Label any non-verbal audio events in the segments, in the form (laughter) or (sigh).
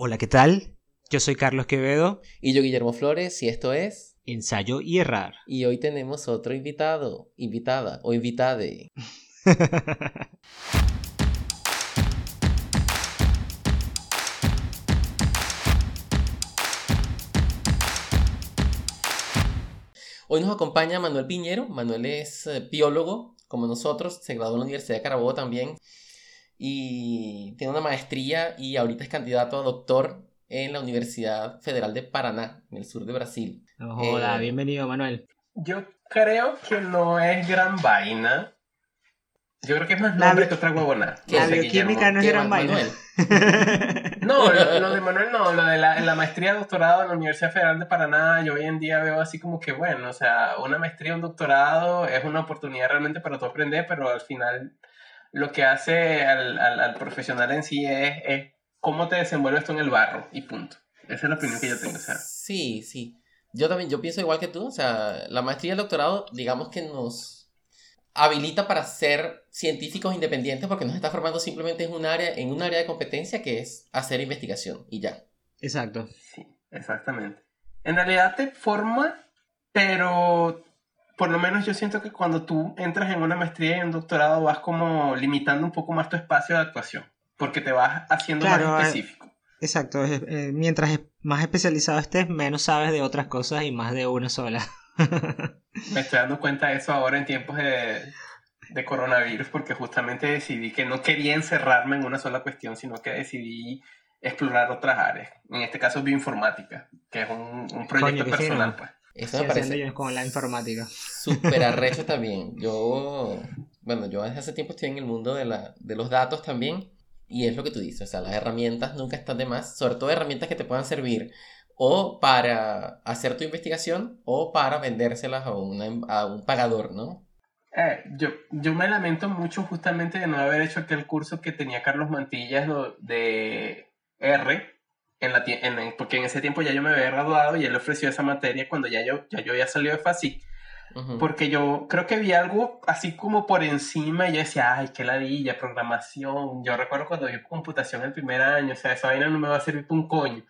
Hola, ¿qué tal? Yo soy Carlos Quevedo. Y yo Guillermo Flores, y esto es Ensayo y Errar. Y hoy tenemos otro invitado, invitada o invitade. (laughs) Hoy nos acompaña Manuel Piñero. Manuel es eh, biólogo, como nosotros, se graduó en la Universidad de Carabobo también. Y tiene una maestría y ahorita es candidato a doctor en la Universidad Federal de Paraná, en el sur de Brasil. Hola, Eh, bienvenido, Manuel. Yo creo que no es gran vaina. Yo creo que es más nombre que otra huevona. La No bioquímica no es ¿Qué, gran vaina. Manuel? (laughs) No, lo, lo de Manuel no, lo de la, la maestría doctorado en la Universidad Federal de Paraná, yo hoy en día veo así como que, bueno, o sea, una maestría, un doctorado es una oportunidad realmente para tú aprender, pero al final lo que hace al, al, al profesional en sí es, es cómo te desenvuelves tú en el barro y punto. Esa es la opinión que yo tengo, o sea. Sí, sí. Yo también, yo pienso igual que tú, o sea, la maestría y el doctorado, digamos que nos habilita para ser científicos independientes porque nos está formando simplemente en un área, en un área de competencia que es hacer investigación y ya. Exacto. Sí, exactamente. En realidad te forma, pero por lo menos yo siento que cuando tú entras en una maestría y un doctorado vas como limitando un poco más tu espacio de actuación, porque te vas haciendo Claro, más eh, específico. Exacto. eh, mientras más especializado estés, menos sabes de otras cosas y más de una sola. (laughs) Me estoy dando cuenta de eso ahora en tiempos de, de coronavirus, porque justamente decidí que no quería encerrarme en una sola cuestión, sino que decidí explorar otras áreas. En este caso, bioinformática, que es un, un proyecto personal, pues. Eso Sí, me haciendo parece yo con la informática. súper (laughs) arrecho también. Yo, bueno, yo desde hace tiempo estoy en el mundo de, la, de los datos también y es lo que tú dices, o sea, las herramientas nunca están de más, sobre todo herramientas que te puedan servir o para hacer tu investigación o para vendérselas a, una- a un pagador, ¿no? Eh, yo, yo me lamento mucho justamente de no haber hecho aquel curso que tenía Carlos Mantillas de R, en la, en- porque en ese tiempo ya yo me había graduado y él ofreció esa materia cuando ya yo, ya yo había salido de FASIC, Ujú. porque yo creo que vi algo así como por encima y yo decía, ay, qué ladilla, programación. Yo recuerdo cuando vi computación el primer año, o sea, esa vaina no me va a servir para un coño.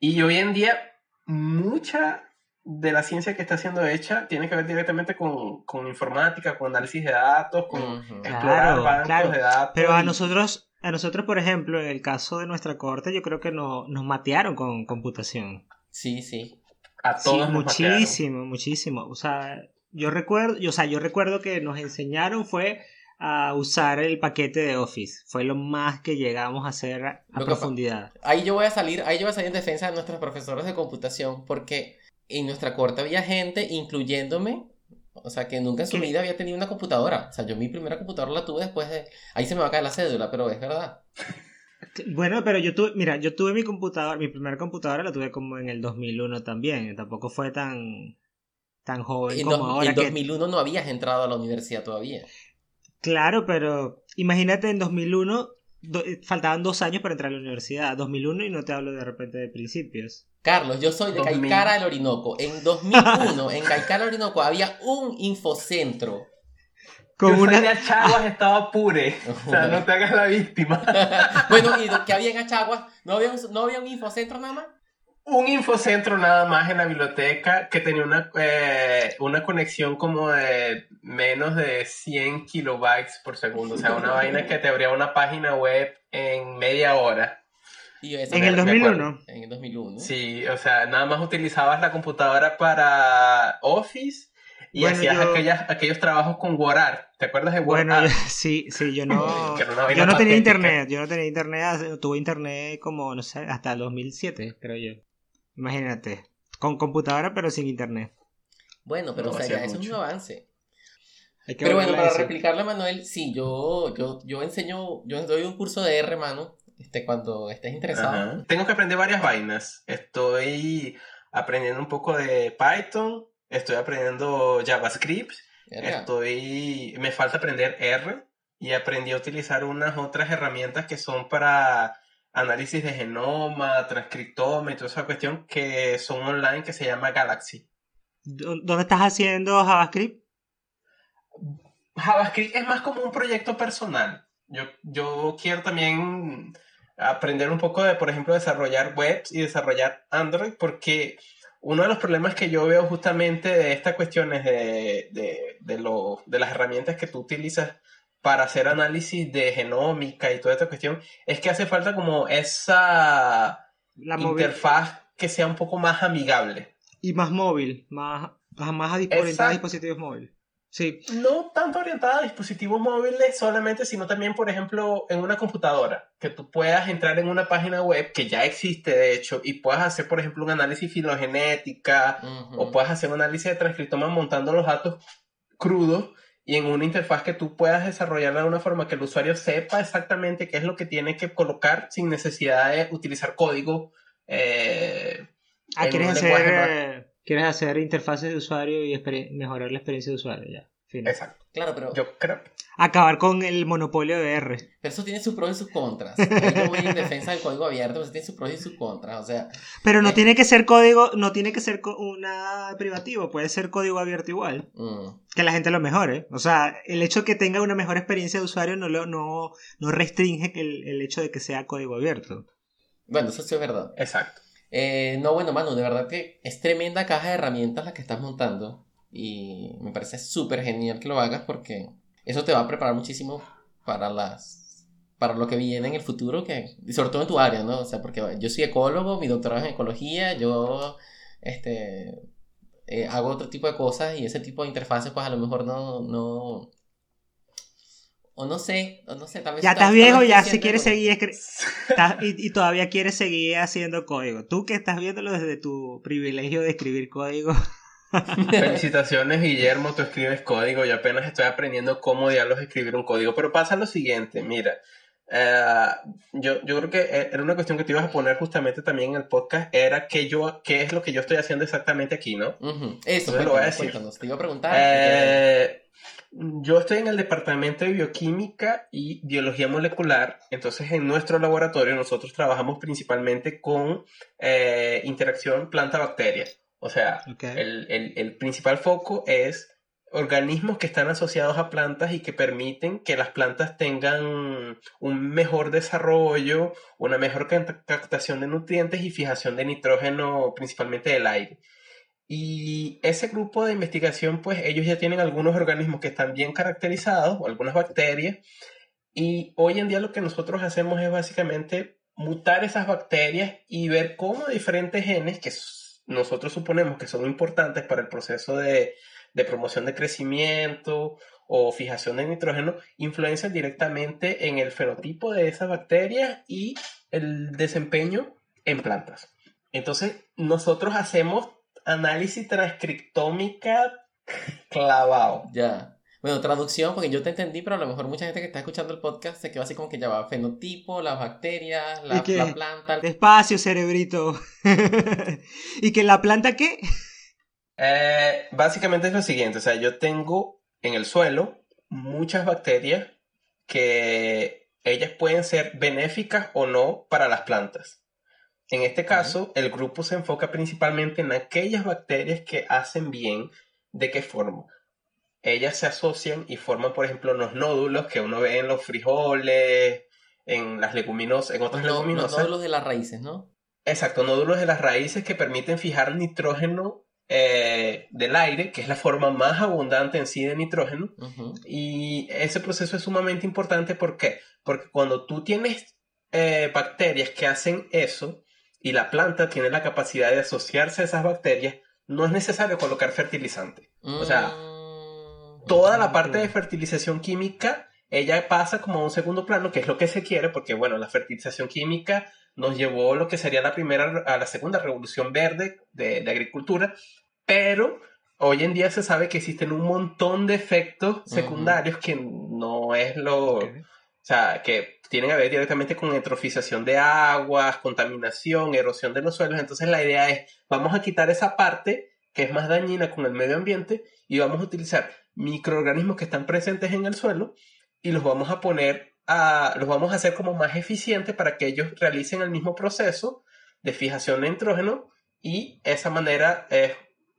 Y hoy en día, mucha de la ciencia que está siendo hecha tiene que ver directamente con, con informática, con análisis de datos, con Ujú. explorar Claro, bancos claro. de datos. Pero a y- nosotros, a nosotros, por ejemplo, en el caso de nuestra corte, yo creo que no, nos matearon con computación. Sí, sí. a Sí, todos matearon. muchísimo, muchísimo. O sea, yo recuerdo, yo, o sea, yo recuerdo que nos enseñaron fue a usar el paquete de Office. Fue lo más que llegamos a hacer a, que profundidad. Ahí yo voy a salir, ahí yo voy a salir en defensa de nuestros profesores de computación porque en nuestra corte había gente, incluyéndome, o sea, que nunca en su ¿Qué? vida había tenido una computadora. O sea, yo mi primera computadora la tuve después de... Ahí se me va a caer la cédula, pero es verdad. (laughs) Bueno, pero yo tuve, mira, yo tuve mi computadora, mi primera computadora la tuve como en el 2001 también. Tampoco fue tan, tan joven En, como dos- ahora en que 2001 no habías entrado a la universidad todavía. Claro, pero imagínate en 2001, do- eh, faltaban dos años para entrar a la universidad. 2001 y no te hablo de repente de principios. Carlos, yo soy de 2000. Caicara del Orinoco. En 2001, en Caicara del Orinoco había un infocentro. Con Yo una... de Achaguas, estaba pure. (laughs) O sea, no te hagas la víctima. (laughs) bueno, ¿y que había en Achaguas? ¿No había, un, ¿No había un infocentro nada más? un infocentro nada más en la biblioteca que tenía una, eh, una conexión como de menos de 100 kilobytes por segundo. O sea, una vaina que te abría una página web en media hora. Y yo, eso En el me 2001. En el 2001. Sí, o sea, nada más utilizabas la computadora para Office y Bueno, hacías yo- aquellas, aquellos trabajos con WordArt. ¿Te acuerdas de Bueno, WordArt? (laughs) sí, sí, yo no... (laughs) Yo no tenía patética. internet, yo no tenía internet, tuve internet como, no sé, hasta el 2007, creo yo. Imagínate, con computadora pero sin internet. Bueno, pero No, o sea, ya eso es un avance. Pero bueno, para a Manuel, sí, yo, yo, yo enseño, yo doy un curso de R, mano, este, cuando estés interesado. Ajá. Tengo que aprender varias vainas. Estoy aprendiendo un poco de Python, estoy aprendiendo JavaScript, estoy me falta aprender R y aprendí a utilizar unas otras herramientas que son para análisis de genoma, transcriptoma y toda esa cuestión que son online que se llama Galaxy. ¿Dó- ¿Dónde estás haciendo JavaScript? JavaScript es más como un proyecto personal. Yo, yo quiero también aprender un poco de, por ejemplo, desarrollar webs y desarrollar Android, porque uno de los problemas que yo veo justamente de estas cuestiones de, de, de, lo, de las herramientas que tú utilizas para hacer análisis de genómica y toda esta cuestión, es que hace falta como esa La interfaz que sea un poco más amigable. Y más móvil, más, más a- orientada a dispositivos móviles. Sí, No tanto orientada a dispositivos móviles solamente, sino también, por ejemplo, en una computadora, que tú puedas entrar en una página web que ya existe, de hecho, y puedas hacer, por ejemplo, un análisis filogenética, o puedes hacer un análisis de transcriptoma montando los datos crudos y en una interfaz que tú puedas desarrollarla de una forma que el usuario sepa exactamente qué es lo que tiene que colocar sin necesidad de utilizar código. eh, Ah, quieres hacer, eh, quieres hacer interfaces de usuario y mejorar la experiencia de usuario, ya. Exacto. Claro, pero, Yo creo. Acabar con el monopolio de R. pero eso tiene sus pros y sus contras. Ahí yo voy en defensa del código abierto, pero eso tiene sus pros y sus contras. O sea, Pero no Eh. tiene que ser código, no tiene que ser una privativo, puede ser código abierto igual. mm, Que la gente lo mejore. O sea, el hecho de que tenga una mejor experiencia de usuario no, lo, no, no restringe el, el hecho de que sea código abierto. bueno, eso sí es verdad. Exacto. Eh, no, bueno, Manu, de verdad que es tremenda caja de herramientas la que estás montando. Y me parece súper genial que lo hagas porque eso te va a preparar muchísimo para las para lo que viene en el futuro, que, y sobre todo en tu área, ¿no? O sea, porque yo soy ecólogo, mi doctorado es en ecología, yo este, eh, hago otro tipo de cosas y ese tipo de interfaces, pues a lo mejor no, no, o no sé, o no sé, tal vez... Ya estás viejo, ya si quieres seguir y, y todavía quieres seguir haciendo código. Tú que estás viéndolo desde tu privilegio de escribir código. (laughs) Felicitaciones, Guillermo, tú escribes código. Yo apenas estoy aprendiendo cómo diablos escribir un código. Pero pasa lo siguiente, mira. Eh, yo, yo creo que eh, era una cuestión que te ibas a poner justamente también en el podcast. Era que yo, qué es lo que yo estoy haciendo exactamente aquí, ¿no? Ujú, Eso, Entonces lo voy a cuéntanos, decir. cuéntanos. Te iba a preguntar. Eh, yo estoy en el departamento de bioquímica y biología molecular. Entonces, en nuestro laboratorio, nosotros trabajamos principalmente con eh, interacción planta-bacteria. O sea, el- el principal foco es organismos que están asociados a plantas y que permiten que las plantas tengan un mejor desarrollo, una mejor ca- captación de nutrientes y fijación de nitrógeno, principalmente del aire. Y ese grupo de investigación, pues ellos ya tienen algunos organismos que están bien caracterizados, o algunas bacterias, y hoy en día lo que nosotros hacemos es básicamente mutar esas bacterias y ver cómo diferentes genes que nosotros suponemos que son importantes para el proceso de, de promoción de crecimiento o fijación de nitrógeno influencian directamente en el fenotipo de esas bacterias y el desempeño en plantas. Entonces, nosotros hacemos análisis transcriptómica clavado. Ya. Bueno, traducción, porque yo te entendí, pero a lo mejor mucha gente que está escuchando el podcast se quedó así como que ya va fenotipo, las bacterias, la, la planta. Despacio, cerebrito. (laughs) ¿Y que la planta qué? Eh, básicamente es lo siguiente, o sea, yo tengo en el suelo muchas bacterias que ellas pueden ser benéficas o no para las plantas. En este caso, el grupo se enfoca principalmente en aquellas bacterias que hacen bien. ¿De qué forma? Ellas se asocian y forman, por ejemplo, los nódulos que uno ve en los frijoles, en las leguminosas, en otras Los, los leguminosas. nódulos de las raíces, ¿no? Exacto, nódulos de las raíces que permiten fijar nitrógeno eh, del aire, que es la forma más abundante en sí de nitrógeno. Y ese proceso es sumamente importante. ¿por qué? Porque cuando tú tienes eh, bacterias que hacen eso y la planta tiene la capacidad de asociarse a esas bacterias, no es necesario colocar fertilizante. O sea, Mm, Toda la parte de fertilización química, ella pasa como a un segundo plano, que es lo que se quiere, porque bueno, la fertilización química nos llevó a lo que sería la primera, a la segunda revolución verde de, de agricultura, pero hoy en día se sabe que existen un montón de efectos secundarios que no es lo, o sea, que tienen que ver directamente con eutrofización de aguas, contaminación, erosión de los suelos. Entonces la idea es, vamos a quitar esa parte que es más dañina con el medio ambiente y vamos a utilizar microorganismos que están presentes en el suelo y los vamos a poner a, los vamos a hacer como más eficientes para que ellos realicen el mismo proceso de fijación de nitrógeno y esa manera es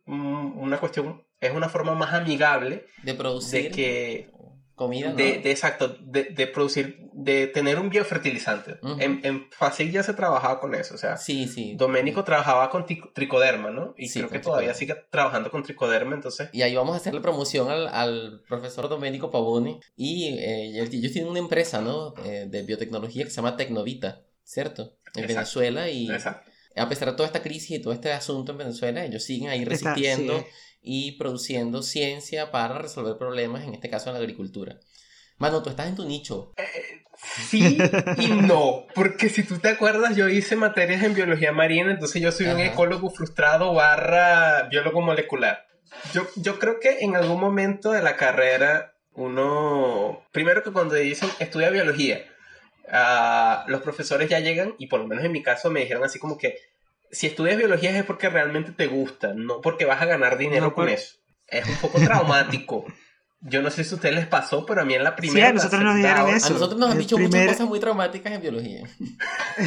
una cuestión, es una forma más amigable de producir. de que comida. ¿no? De, de- exacto, de, de producir, de tener un biofertilizante. Ujú. En, en Facil ya se trabajaba con eso, o sea, Sí, sí. Doménico trabajaba con tricoderma, ¿no? Y Sí, creo que todavía sigue trabajando con tricoderma, entonces... Y ahí vamos a hacerle promoción al, al profesor Domenico Pavone. Y eh, el- ellos tienen una empresa, ¿no? Eh, de biotecnología que se llama Tecnovita, ¿cierto? En Exacto. Venezuela. Y Exacto. a pesar de toda esta crisis y todo este asunto en Venezuela, ellos siguen ahí Está- resistiendo sí. Y produciendo ciencia para resolver problemas, en este caso en la agricultura. Mano, tú estás en tu nicho. Sí y no, porque si tú te acuerdas, yo hice materias en biología marina, entonces yo soy un Ajá. ecólogo frustrado barra biólogo molecular. Yo, yo creo que en algún momento de la carrera, uno, primero que cuando dicen estudia biología, ah, los profesores ya llegan, y por lo menos en mi caso me dijeron así como que, si estudias biología es porque realmente te gusta, no porque vas a ganar dinero No, con eso. Es un poco traumático. (laughs) Yo no sé si a ustedes les pasó, pero a mí en la Sí, primera... a nosotros nos hora- eso. A nosotros nos han dicho muchas cosas muy traumáticas en biología. (laughs)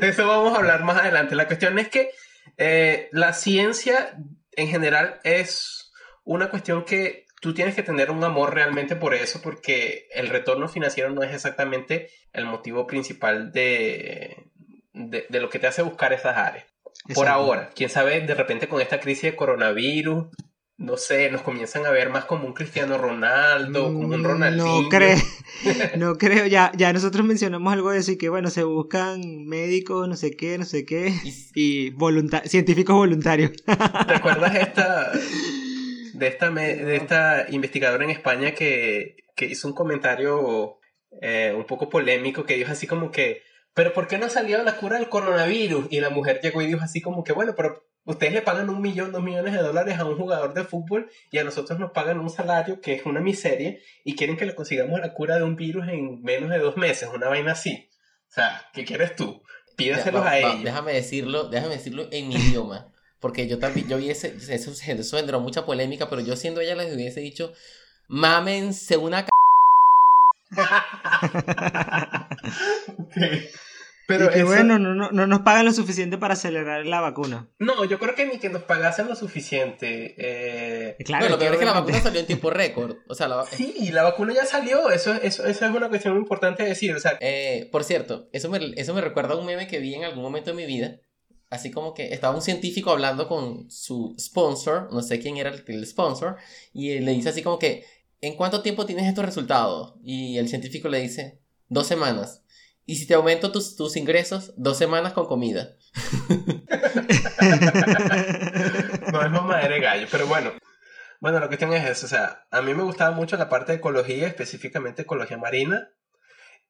De eso vamos a hablar más adelante. La cuestión es que eh, la ciencia en general es una cuestión que tú tienes que tener un amor realmente por eso, porque el retorno financiero no es exactamente el motivo principal de, de, de lo que te hace buscar esas áreas. Por ahora, quién sabe, de repente con esta crisis de coronavirus, no sé, nos comienzan a ver más como un Cristiano Ronaldo, como un Mm, Ronaldinho. No creo, (laughs) no creo, ya, ya nosotros mencionamos algo de eso y que bueno, se buscan médicos, no sé qué, no sé qué, Y- volunta- científicos voluntarios. (laughs) ¿Te acuerdas esta, (laughs) de, esta, de esta investigadora en España que, que hizo un comentario eh, un poco polémico que dijo así como que, pero ¿por qué no salió la cura del coronavirus? Y la mujer llegó y dijo así como que, bueno, pero ustedes le pagan un millón, dos millones de dólares a un jugador de fútbol y a nosotros nos pagan un salario que es una miseria y quieren que le consigamos la cura de un virus en menos de dos meses, una vaina así. O sea, ¿qué quieres tú? Pídaselos Va- a va- ellos. Déjame decirlo, déjame decirlo en mi idioma. Porque yo también, yo vi ese, eso, eso generó mucha polémica, pero yo siendo ella les hubiese dicho, mámense una c Pero y que eso- bueno, no, no, no nos pagan lo suficiente para acelerar la vacuna. No, yo creo que ni que nos pagasen lo suficiente. eh, Claro, bueno, lo peor es que la vacuna salió en tiempo récord. O sea, la, Sí, la vacuna ya salió. Eso, eso, eso es una cuestión muy importante de decir. O sea, Eh, por cierto, eso me, eso me recuerda a un meme que vi en algún momento de mi vida. Así como que estaba un científico hablando con su sponsor, no sé quién era el, el sponsor, y le dice así como que, ¿en cuánto tiempo tienes estos resultados? Y el científico le dice, dos semanas. Y si te aumento tus, tus ingresos, dos semanas con comida. no es mamadera de gallo, pero bueno. Bueno, la cuestión es eso. O sea, a mí me gustaba mucho la parte de ecología, específicamente ecología marina.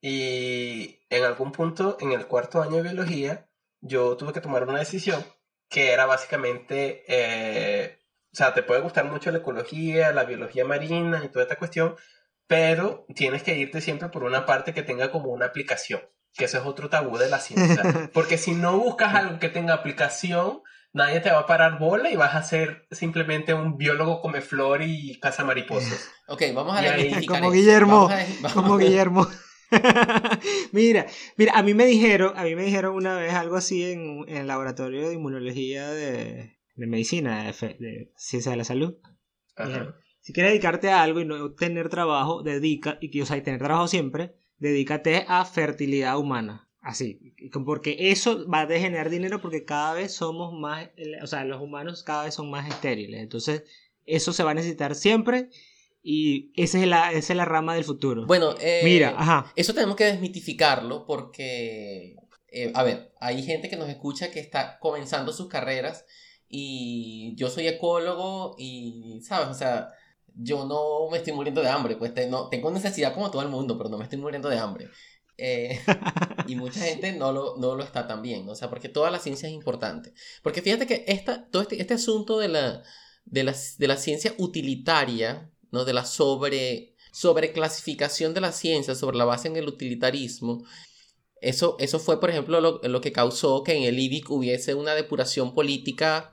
Y en algún punto, en el cuarto año de biología, yo tuve que tomar una decisión que era básicamente, eh, o sea, te puede gustar mucho la ecología, la biología marina y toda esta cuestión, pero tienes que irte siempre por una parte que tenga como una aplicación, que eso es otro tabú de la ciencia. (laughs) Porque si no buscas algo que tenga aplicación, nadie te va a parar bola y vas a ser simplemente un biólogo come flor y caza mariposas. (laughs) Ok, vamos a desmitificar Como. Guillermo, Vamos a vamos Como a- Guillermo. (laughs) mira, mira, a mí me dijeron, a mí me dijeron una vez algo así en, en el laboratorio de inmunología de, de medicina, de, de ciencia de la salud. Ajá. Si quieres dedicarte a algo y no tener trabajo, dedica, y que, o sea, y tener trabajo siempre, dedícate a fertilidad humana. Así, porque eso va a generar dinero porque cada vez somos más, o sea, los humanos cada vez son más estériles. Entonces, eso se va a necesitar siempre y esa es la, esa es la rama del futuro. Bueno, eh, Mira, ajá. Eso tenemos que desmitificarlo porque, eh, a ver, hay gente que nos escucha que está comenzando sus carreras y yo soy ecólogo y, ¿sabes? O sea, yo no me estoy muriendo de hambre, pues te- no, tengo necesidad como todo el mundo, pero no me estoy muriendo de hambre. Eh, (laughs) y mucha gente no lo, no lo está también, o sea, porque toda la ciencia es importante. Porque fíjate que esta, todo este, este asunto de la, de, la, de la ciencia utilitaria, ¿no? De la sobre, sobreclasificación de la ciencia sobre la base en el utilitarismo, eso, eso fue, por ejemplo, lo, lo que causó que en el IBIC hubiese una depuración política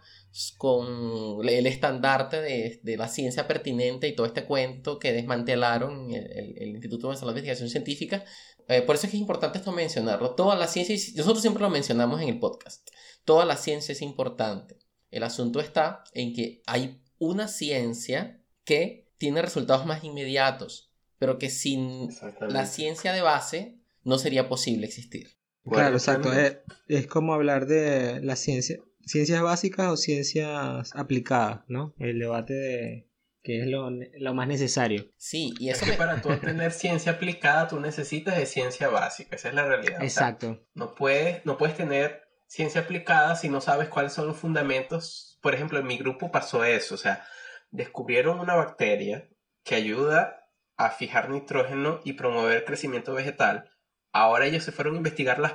con el estandarte de, de la ciencia pertinente y todo este cuento que desmantelaron el, el- el Instituto Nacional de Investigación Científica. Eh, por eso es que es importante esto mencionarlo. Toda la ciencia, y nosotros siempre lo mencionamos en el podcast, toda la ciencia es importante. El asunto está en que hay una ciencia que tiene resultados más inmediatos pero que sin la ciencia de base no sería posible existir. Claro, exacto. Es, es como hablar de la ciencia, ciencias básicas o ciencias aplicadas, ¿no? El debate de qué es lo, lo más necesario. Sí, y Es eso que me- para tú (laughs) tener ciencia aplicada, tú necesitas de ciencia básica. Esa es la realidad. O sea, Exacto. no puedes, no puedes tener ciencia aplicada si no sabes cuáles son los fundamentos. Por ejemplo, en mi grupo pasó eso. O sea, descubrieron una bacteria que ayuda a fijar nitrógeno y promover crecimiento vegetal. Ahora ellos se fueron a investigar las,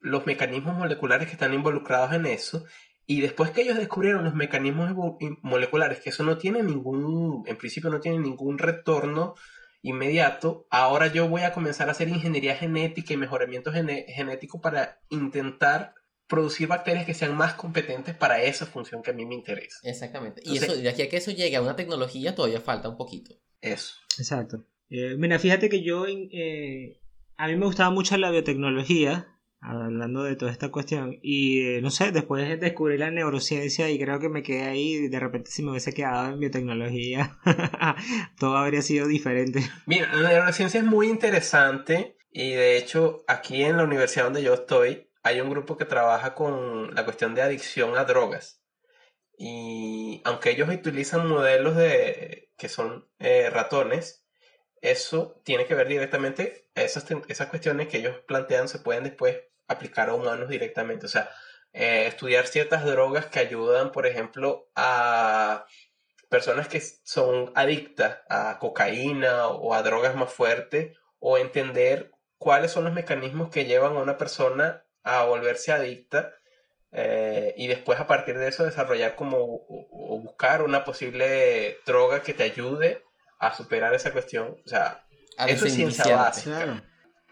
los mecanismos moleculares que están involucrados en eso. Y después que ellos descubrieron los mecanismos moleculares, que eso no tiene ningún, en principio no tiene ningún retorno inmediato, ahora yo voy a comenzar a hacer ingeniería genética y mejoramiento gene- genético para intentar producir bacterias que sean más competentes para esa función que a mí me interesa. Exactamente. Y Entonces- eso, de aquí a que eso llegue a una tecnología todavía falta un poquito. Eso. Exacto. Eh, mira, fíjate que yo, en- eh, a mí me gustaba mucho la biotecnología, hablando de toda esta cuestión, y eh, no sé, después descubrí la neurociencia y creo que me quedé ahí, de repente si me hubiese quedado en biotecnología, (laughs) todo habría sido diferente. Mira, la neurociencia es muy interesante y de hecho aquí en la universidad donde yo estoy hay un grupo que trabaja con la cuestión de adicción a drogas. Y aunque ellos utilizan modelos de que son eh, ratones, eso tiene que ver directamente, esas, esas cuestiones que ellos plantean se pueden después aplicar a humanos directamente. O sea, eh, estudiar ciertas drogas que ayudan, por ejemplo, a personas que son adictas a cocaína o a drogas más fuertes, o entender cuáles son los mecanismos que llevan a una persona a volverse adicta eh, y después a partir de eso desarrollar como o, o buscar una posible droga que te ayude a superar esa cuestión. O sea, A Eso es ciencia básica. Claro.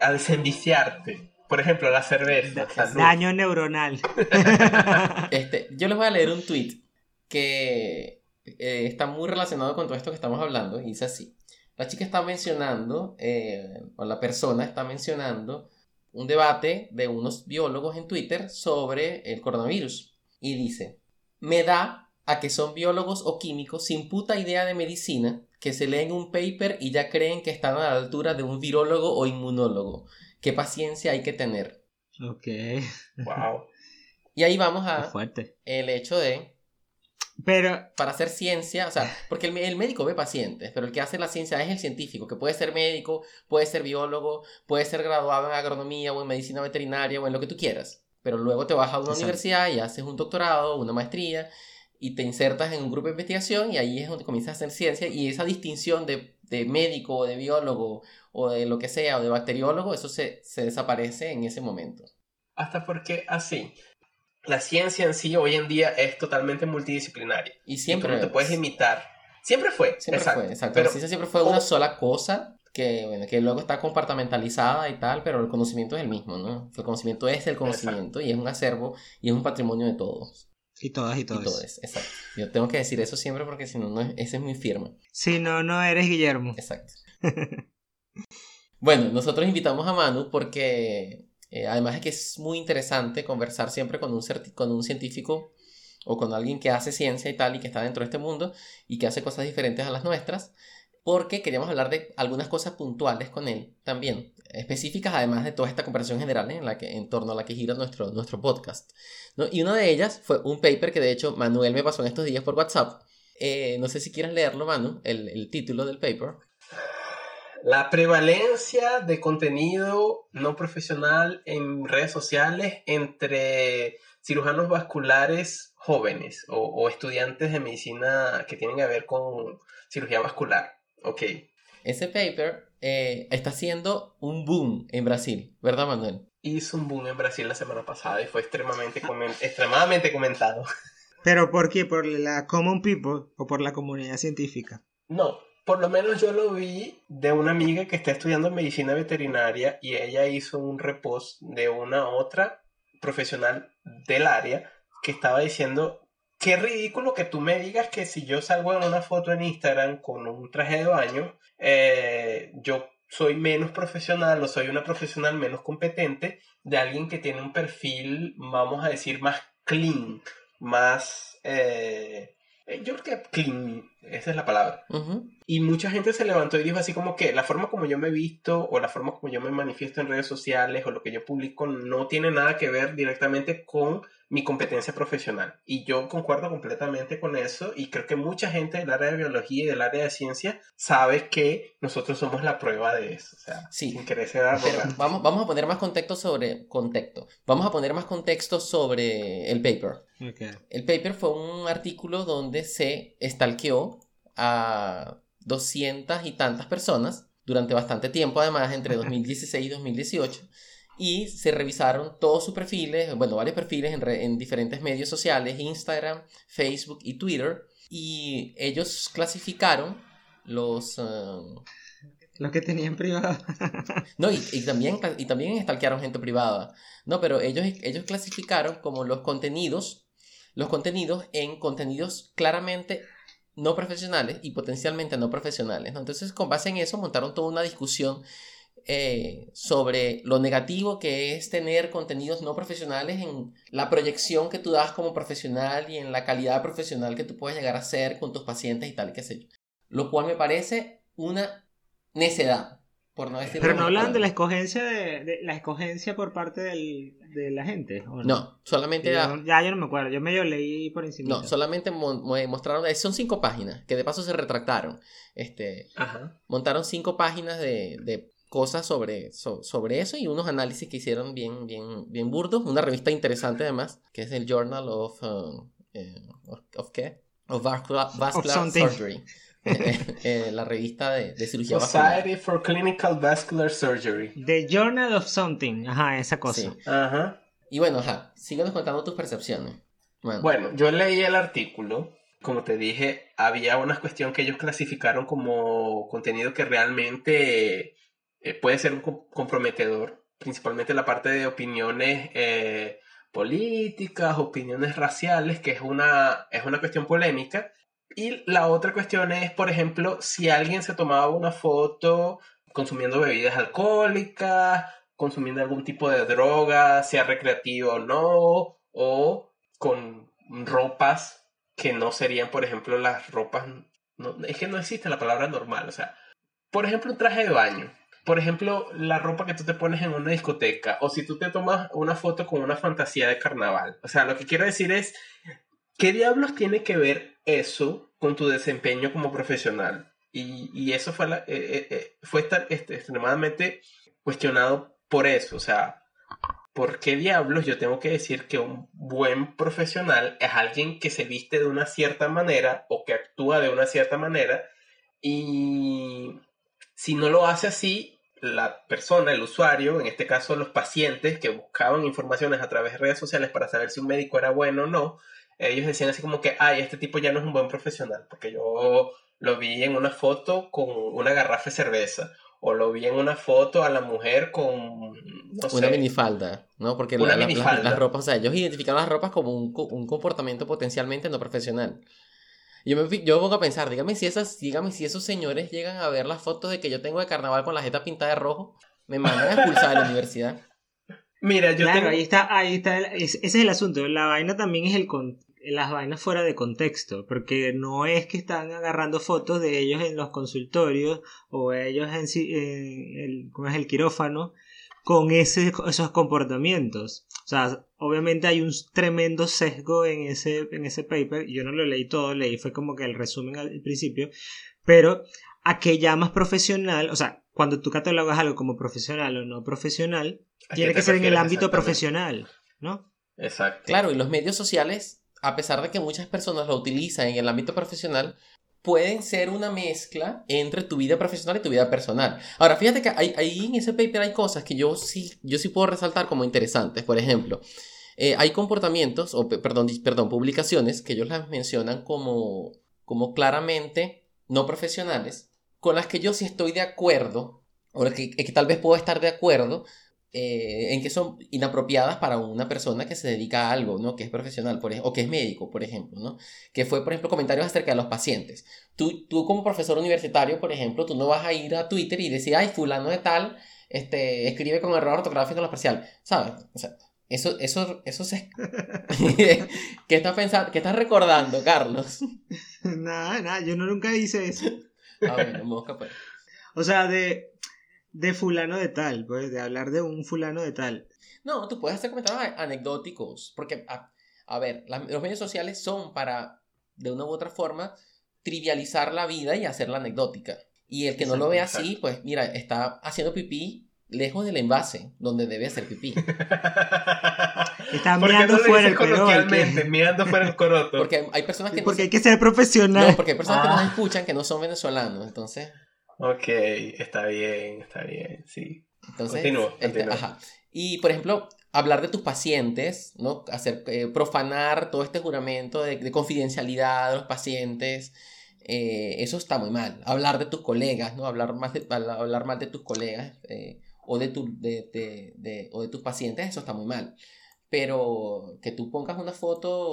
a desenviciarte. Por ejemplo, la cerveza. salud. Daño neuronal. (laughs) Este, yo les voy a leer un tweet que eh, está muy relacionado con todo esto que estamos hablando. Y dice así: La chica está mencionando, eh, o la persona está mencionando, un debate de unos biólogos en Twitter sobre el coronavirus. Y dice: Me da a que son biólogos o químicos sin puta idea de medicina que se leen un paper y ya creen que están a la altura de un virólogo o inmunólogo. ¿Qué paciencia hay que tener? ok, Wow. Y ahí vamos qué a fuerte. el hecho de Pero, para hacer ciencia, o sea, porque el, el médico ve pacientes, pero el que hace la ciencia es el científico, que puede ser médico, puede ser biólogo, puede ser graduado en agronomía o en medicina veterinaria o en lo que tú quieras. Pero luego te vas a una Exacto. universidad y haces un doctorado, una maestría, y te insertas en un grupo de investigación y ahí es donde comienzas a hacer ciencia y esa distinción de, de médico o de biólogo o de lo que sea o de bacteriólogo, eso se, se desaparece en ese momento. Hasta porque así, la ciencia en sí hoy en día es totalmente multidisciplinaria. Y Y tú siempre... no te puedes imitar. Siempre fue. Siempre exacto. fue, exacto. Pero la ciencia siempre fue una sola cosa que, bueno, que luego está compartimentalizada y tal, pero el conocimiento es el mismo, ¿no? El conocimiento es el conocimiento y es un acervo y es un patrimonio de todos. Y todas y Y todos. todo es, exacto. Yo tengo que decir eso siempre porque si no, no es, esa es mi firma. Si no, no eres Guillermo. Exacto. (laughs) bueno, nosotros invitamos a Manu porque eh, además de que es muy interesante conversar siempre con un, con un científico o con alguien que hace ciencia y tal y que está dentro de este mundo y que hace cosas diferentes a las nuestras, porque queríamos hablar de algunas cosas puntuales con él también, específicas además de toda esta conversación general en, la que, en torno a la que gira nuestro, nuestro podcast. Y una de ellas fue un paper que de hecho Manuel me pasó en estos días por WhatsApp. Eh, no sé si quieres leerlo, Manu, el, el título del paper. La prevalencia de contenido no profesional en redes sociales entre cirujanos vasculares jóvenes o, o estudiantes de medicina que tienen que ver con cirugía vascular. Ok. Ese paper eh, está haciendo un boom en Brasil, ¿verdad, Manuel? Hizo un boom en Brasil la semana pasada y fue extremadamente, comen- (laughs) extremadamente comentado. ¿Pero por qué? ¿Por la common people o por la comunidad científica? No, por lo menos yo lo vi de una amiga que está estudiando medicina veterinaria y ella hizo un repost de una otra profesional del área que estaba diciendo, qué ridículo que tú me digas que si yo salgo en una foto en Instagram con un traje de baño, eh, yo soy menos profesional o soy una profesional menos competente de alguien que tiene un perfil, vamos a decir, más clean, más... eh, eh, yo creo que clean, esa es la palabra. Ujú. Y mucha gente se levantó y dijo así como que la forma como yo me he visto o la forma como yo me manifiesto en redes sociales o lo que yo publico no tiene nada que ver directamente con mi competencia profesional. Y yo concuerdo completamente con eso y creo que mucha gente del área de biología y del área de ciencia sabe que nosotros somos la prueba de eso. O sea, Sí. sin querer ser Pero vamos, vamos a poner más contexto sobre contexto. Vamos a poner más contexto sobre el paper. Ok. El paper fue un artículo donde se stalkeó a 200 y tantas personas durante bastante tiempo, además, entre (laughs) 2016 y 2018. Y se revisaron todos sus perfiles, bueno, varios perfiles en, re- en diferentes medios sociales, Instagram, Facebook y Twitter. Y ellos clasificaron los... ah, Los que tenían privado. (laughs) no, y, y también, y también stalkearon gente privada. No, pero ellos, ellos clasificaron como los contenidos, los contenidos en contenidos claramente no profesionales y potencialmente no profesionales. ¿no? Entonces, con base en eso, montaron toda una discusión eh, sobre lo negativo que es tener contenidos no profesionales en la proyección que tú das como profesional y en la calidad profesional que tú puedes llegar a ser con tus pacientes y tal, qué sé yo. Lo cual me parece una necedad, por no decir Pero no hablan de la escogencia de, de la escogencia por parte del- de la gente. ¿o No, solamente Yo ya yo no me acuerdo. Yo medio leí por encima. No, solamente mo- mostraron, son cinco páginas, que de paso se retractaron. Este, Ajá. montaron cinco páginas de, de cosas sobre, so- sobre eso y unos análisis que hicieron bien, bien, bien burdos. Una revista interesante además, que es el Journal of... um, eh, of, of qué? Of Vascular, Vascular something. Surgery. Eh, (laughs) (laughs) eh, la revista de, de cirugía vascular. Society for Clinical Vascular Surgery. The Journal of Something. Ajá, esa cosa. Sí. Ajá. Y bueno, ajá, síguenos contando tus percepciones. Bueno, Bueno, yo leí el artículo. Como te dije, había una cuestión que ellos clasificaron como contenido que realmente eh, puede ser un com- comprometedor, principalmente la parte de opiniones eh, políticas, opiniones raciales, que es una, es una cuestión polémica. Y la otra cuestión es, por ejemplo, si alguien se tomaba una foto consumiendo bebidas alcohólicas, consumiendo algún tipo de droga, sea recreativo o no, o con ropas que no serían, por ejemplo, las ropas... no- es que no existe la palabra normal, o sea, por ejemplo, un traje de baño. Por ejemplo, la ropa que tú te pones en una discoteca, o si tú te tomas una foto con una fantasía de carnaval. O sea, lo que quiero decir es, ¿qué diablos tiene que ver eso con tu desempeño como profesional? Y, y eso fue, la- eh, eh, eh, fue estar este, extremadamente cuestionado por eso. O sea, ¿por qué diablos yo tengo que decir que un buen profesional es alguien que se viste de una cierta manera o que actúa de una cierta manera? Y si no lo hace así, la persona, el usuario, en este caso los pacientes que buscaban informaciones a través de redes sociales para saber si un médico era bueno o no, ellos decían así como que, ay, este tipo ya no es un buen profesional, porque yo lo vi en una foto con una garrafa de cerveza, o lo vi en una foto a la mujer con, no una sé, minifalda, ¿no? Porque Una la- las- minifalda. las ropas, o sea, ellos identificaron las ropas como un, un comportamiento potencialmente no profesional. Yo me, yo me pongo a pensar, dígame si, esas, dígame si esos señores llegan a ver las fotos de que yo tengo de carnaval con la jeta pintada de rojo, me mandan a expulsar de la universidad. Mira, yo claro, tengo... ahí está, ahí está, el- ese es el asunto. La vaina también es el con, las vainas fuera de contexto, porque no es que están agarrando fotos de ellos en los consultorios o ellos en, si- en el, ¿cómo es el quirófano con ese, esos comportamientos. O sea, obviamente hay un tremendo sesgo en ese, en ese paper. Yo no lo leí todo, leí fue como que el resumen al principio, pero a qué llamas profesional, o sea, cuando tú catalogas algo como profesional o no profesional, ¿A qué tiene que ser en el ámbito profesional, ¿no? Exacto. Claro, y los medios sociales, a pesar de que muchas personas lo utilizan en el ámbito profesional, pueden ser una mezcla entre tu vida profesional y tu vida personal. Ahora, fíjate que hay- ahí en ese paper hay cosas que yo sí, yo sí puedo resaltar como interesantes. Por ejemplo, eh, hay comportamientos, o pe- perdón, perdón, publicaciones que ellos las mencionan como, como claramente no profesionales, con las que yo sí estoy de acuerdo, o que, que tal vez puedo estar de acuerdo, eh, en que son inapropiadas para una persona que se dedica a algo, ¿no? Que es profesional, por o que es médico, por ejemplo, ¿no? Que fue, por ejemplo, comentarios acerca de los pacientes. Tú, tú como profesor universitario, por ejemplo, tú no vas a ir a Twitter y decir, ay, fulano de tal, este, escribe con error ortográfico en la parcial, ¿sabes? O sea, Eso, eso, eso se... (laughs) ¿Qué estás pensando? ¿Qué estás recordando, Carlos? (laughs) nada, nada, yo no nunca hice eso. A ver, mosca pues. O sea, de, de fulano de tal, pues, de hablar de un fulano de tal. No, tú puedes hacer comentarios anecdóticos, porque, a, a ver, las- los medios sociales son para, de una u otra forma, trivializar la vida y hacerla anecdótica. Y el que no lo ve así, pues mira, está haciendo pipí lejos del envase, donde debe hacer pipí. (laughs) Está ¿Por qué mirando no fuera el que- Mirando fuera el coroto. Porque hay- personas que no, Porque se- hay que ser profesional. no, porque hay personas que Ah. nos escuchan que no son venezolanos, entonces, Ok, está bien, está bien, sí. entonces, Continúa, este, continúa. ajá. Y por ejemplo, hablar de tus pacientes, ¿no? Hacer, eh, profanar todo este juramento de, de confidencialidad de los pacientes, eh, eso está muy mal. Hablar de tus colegas, ¿no? Hablar, más de, hablar mal de tus colegas eh, o, de tu, de, de- de- o de tus pacientes, eso está muy mal. Pero que tú pongas una foto...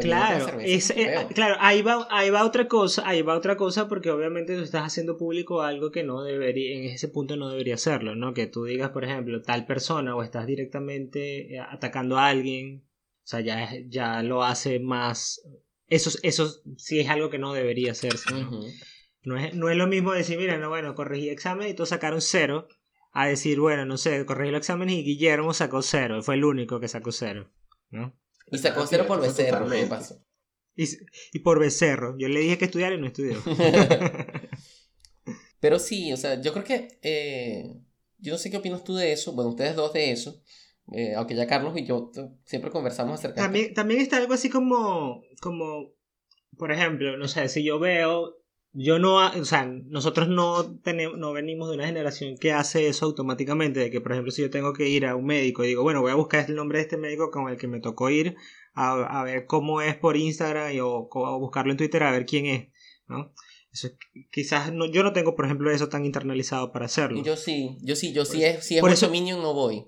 Claro, cerveza, es, muy eh, claro, ahí va, ahí va otra cosa, ahí va otra cosa porque obviamente tú estás haciendo público algo que no debería, en ese punto no debería hacerlo, ¿no? Que tú digas, por ejemplo, tal persona o estás directamente eh, atacando a alguien, o sea, ya, ya lo hace más, eso, eso sí es algo que no debería hacerse, ¿no? Es, no es lo mismo decir, mira, no, bueno, corregí examen y todos sacaron cero, a decir, bueno, no sé, corregí los exámenes y Guillermo sacó cero, fue el único que sacó cero, ¿no? Y cero es, por becerro, ¿qué pasó? Y, y por becerro, yo le dije que estudiara y no estudió. (laughs) Pero sí, o sea, yo creo que. eh, yo no sé qué opinas tú de eso. Bueno, ustedes dos de eso. eh, aunque ya Carlos y yo siempre conversamos acerca de. También, también está algo así como, como, por ejemplo, no sé, si yo veo, yo no, o sea, nosotros no tenemos, no venimos de una generación que hace eso automáticamente, de que, por ejemplo, si yo tengo que ir a un médico y digo, bueno, voy a buscar el nombre de este médico con el que me tocó ir a, a ver cómo es por Instagram y, o, o buscarlo en Twitter a ver quién es, ¿no? Eso es- quizás no, yo no tengo, por ejemplo, eso tan internalizado para hacerlo. Yo sí, yo sí, yo sí es, si es Por eso- Minion no voy.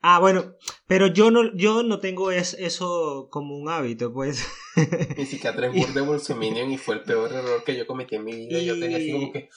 Ah, bueno, pero yo no, yo no tengo es- eso como un hábito, pues. Mi cicatriz de Bolsominion y fue el peor error que yo cometí en mi vida. Yo tenía así como que.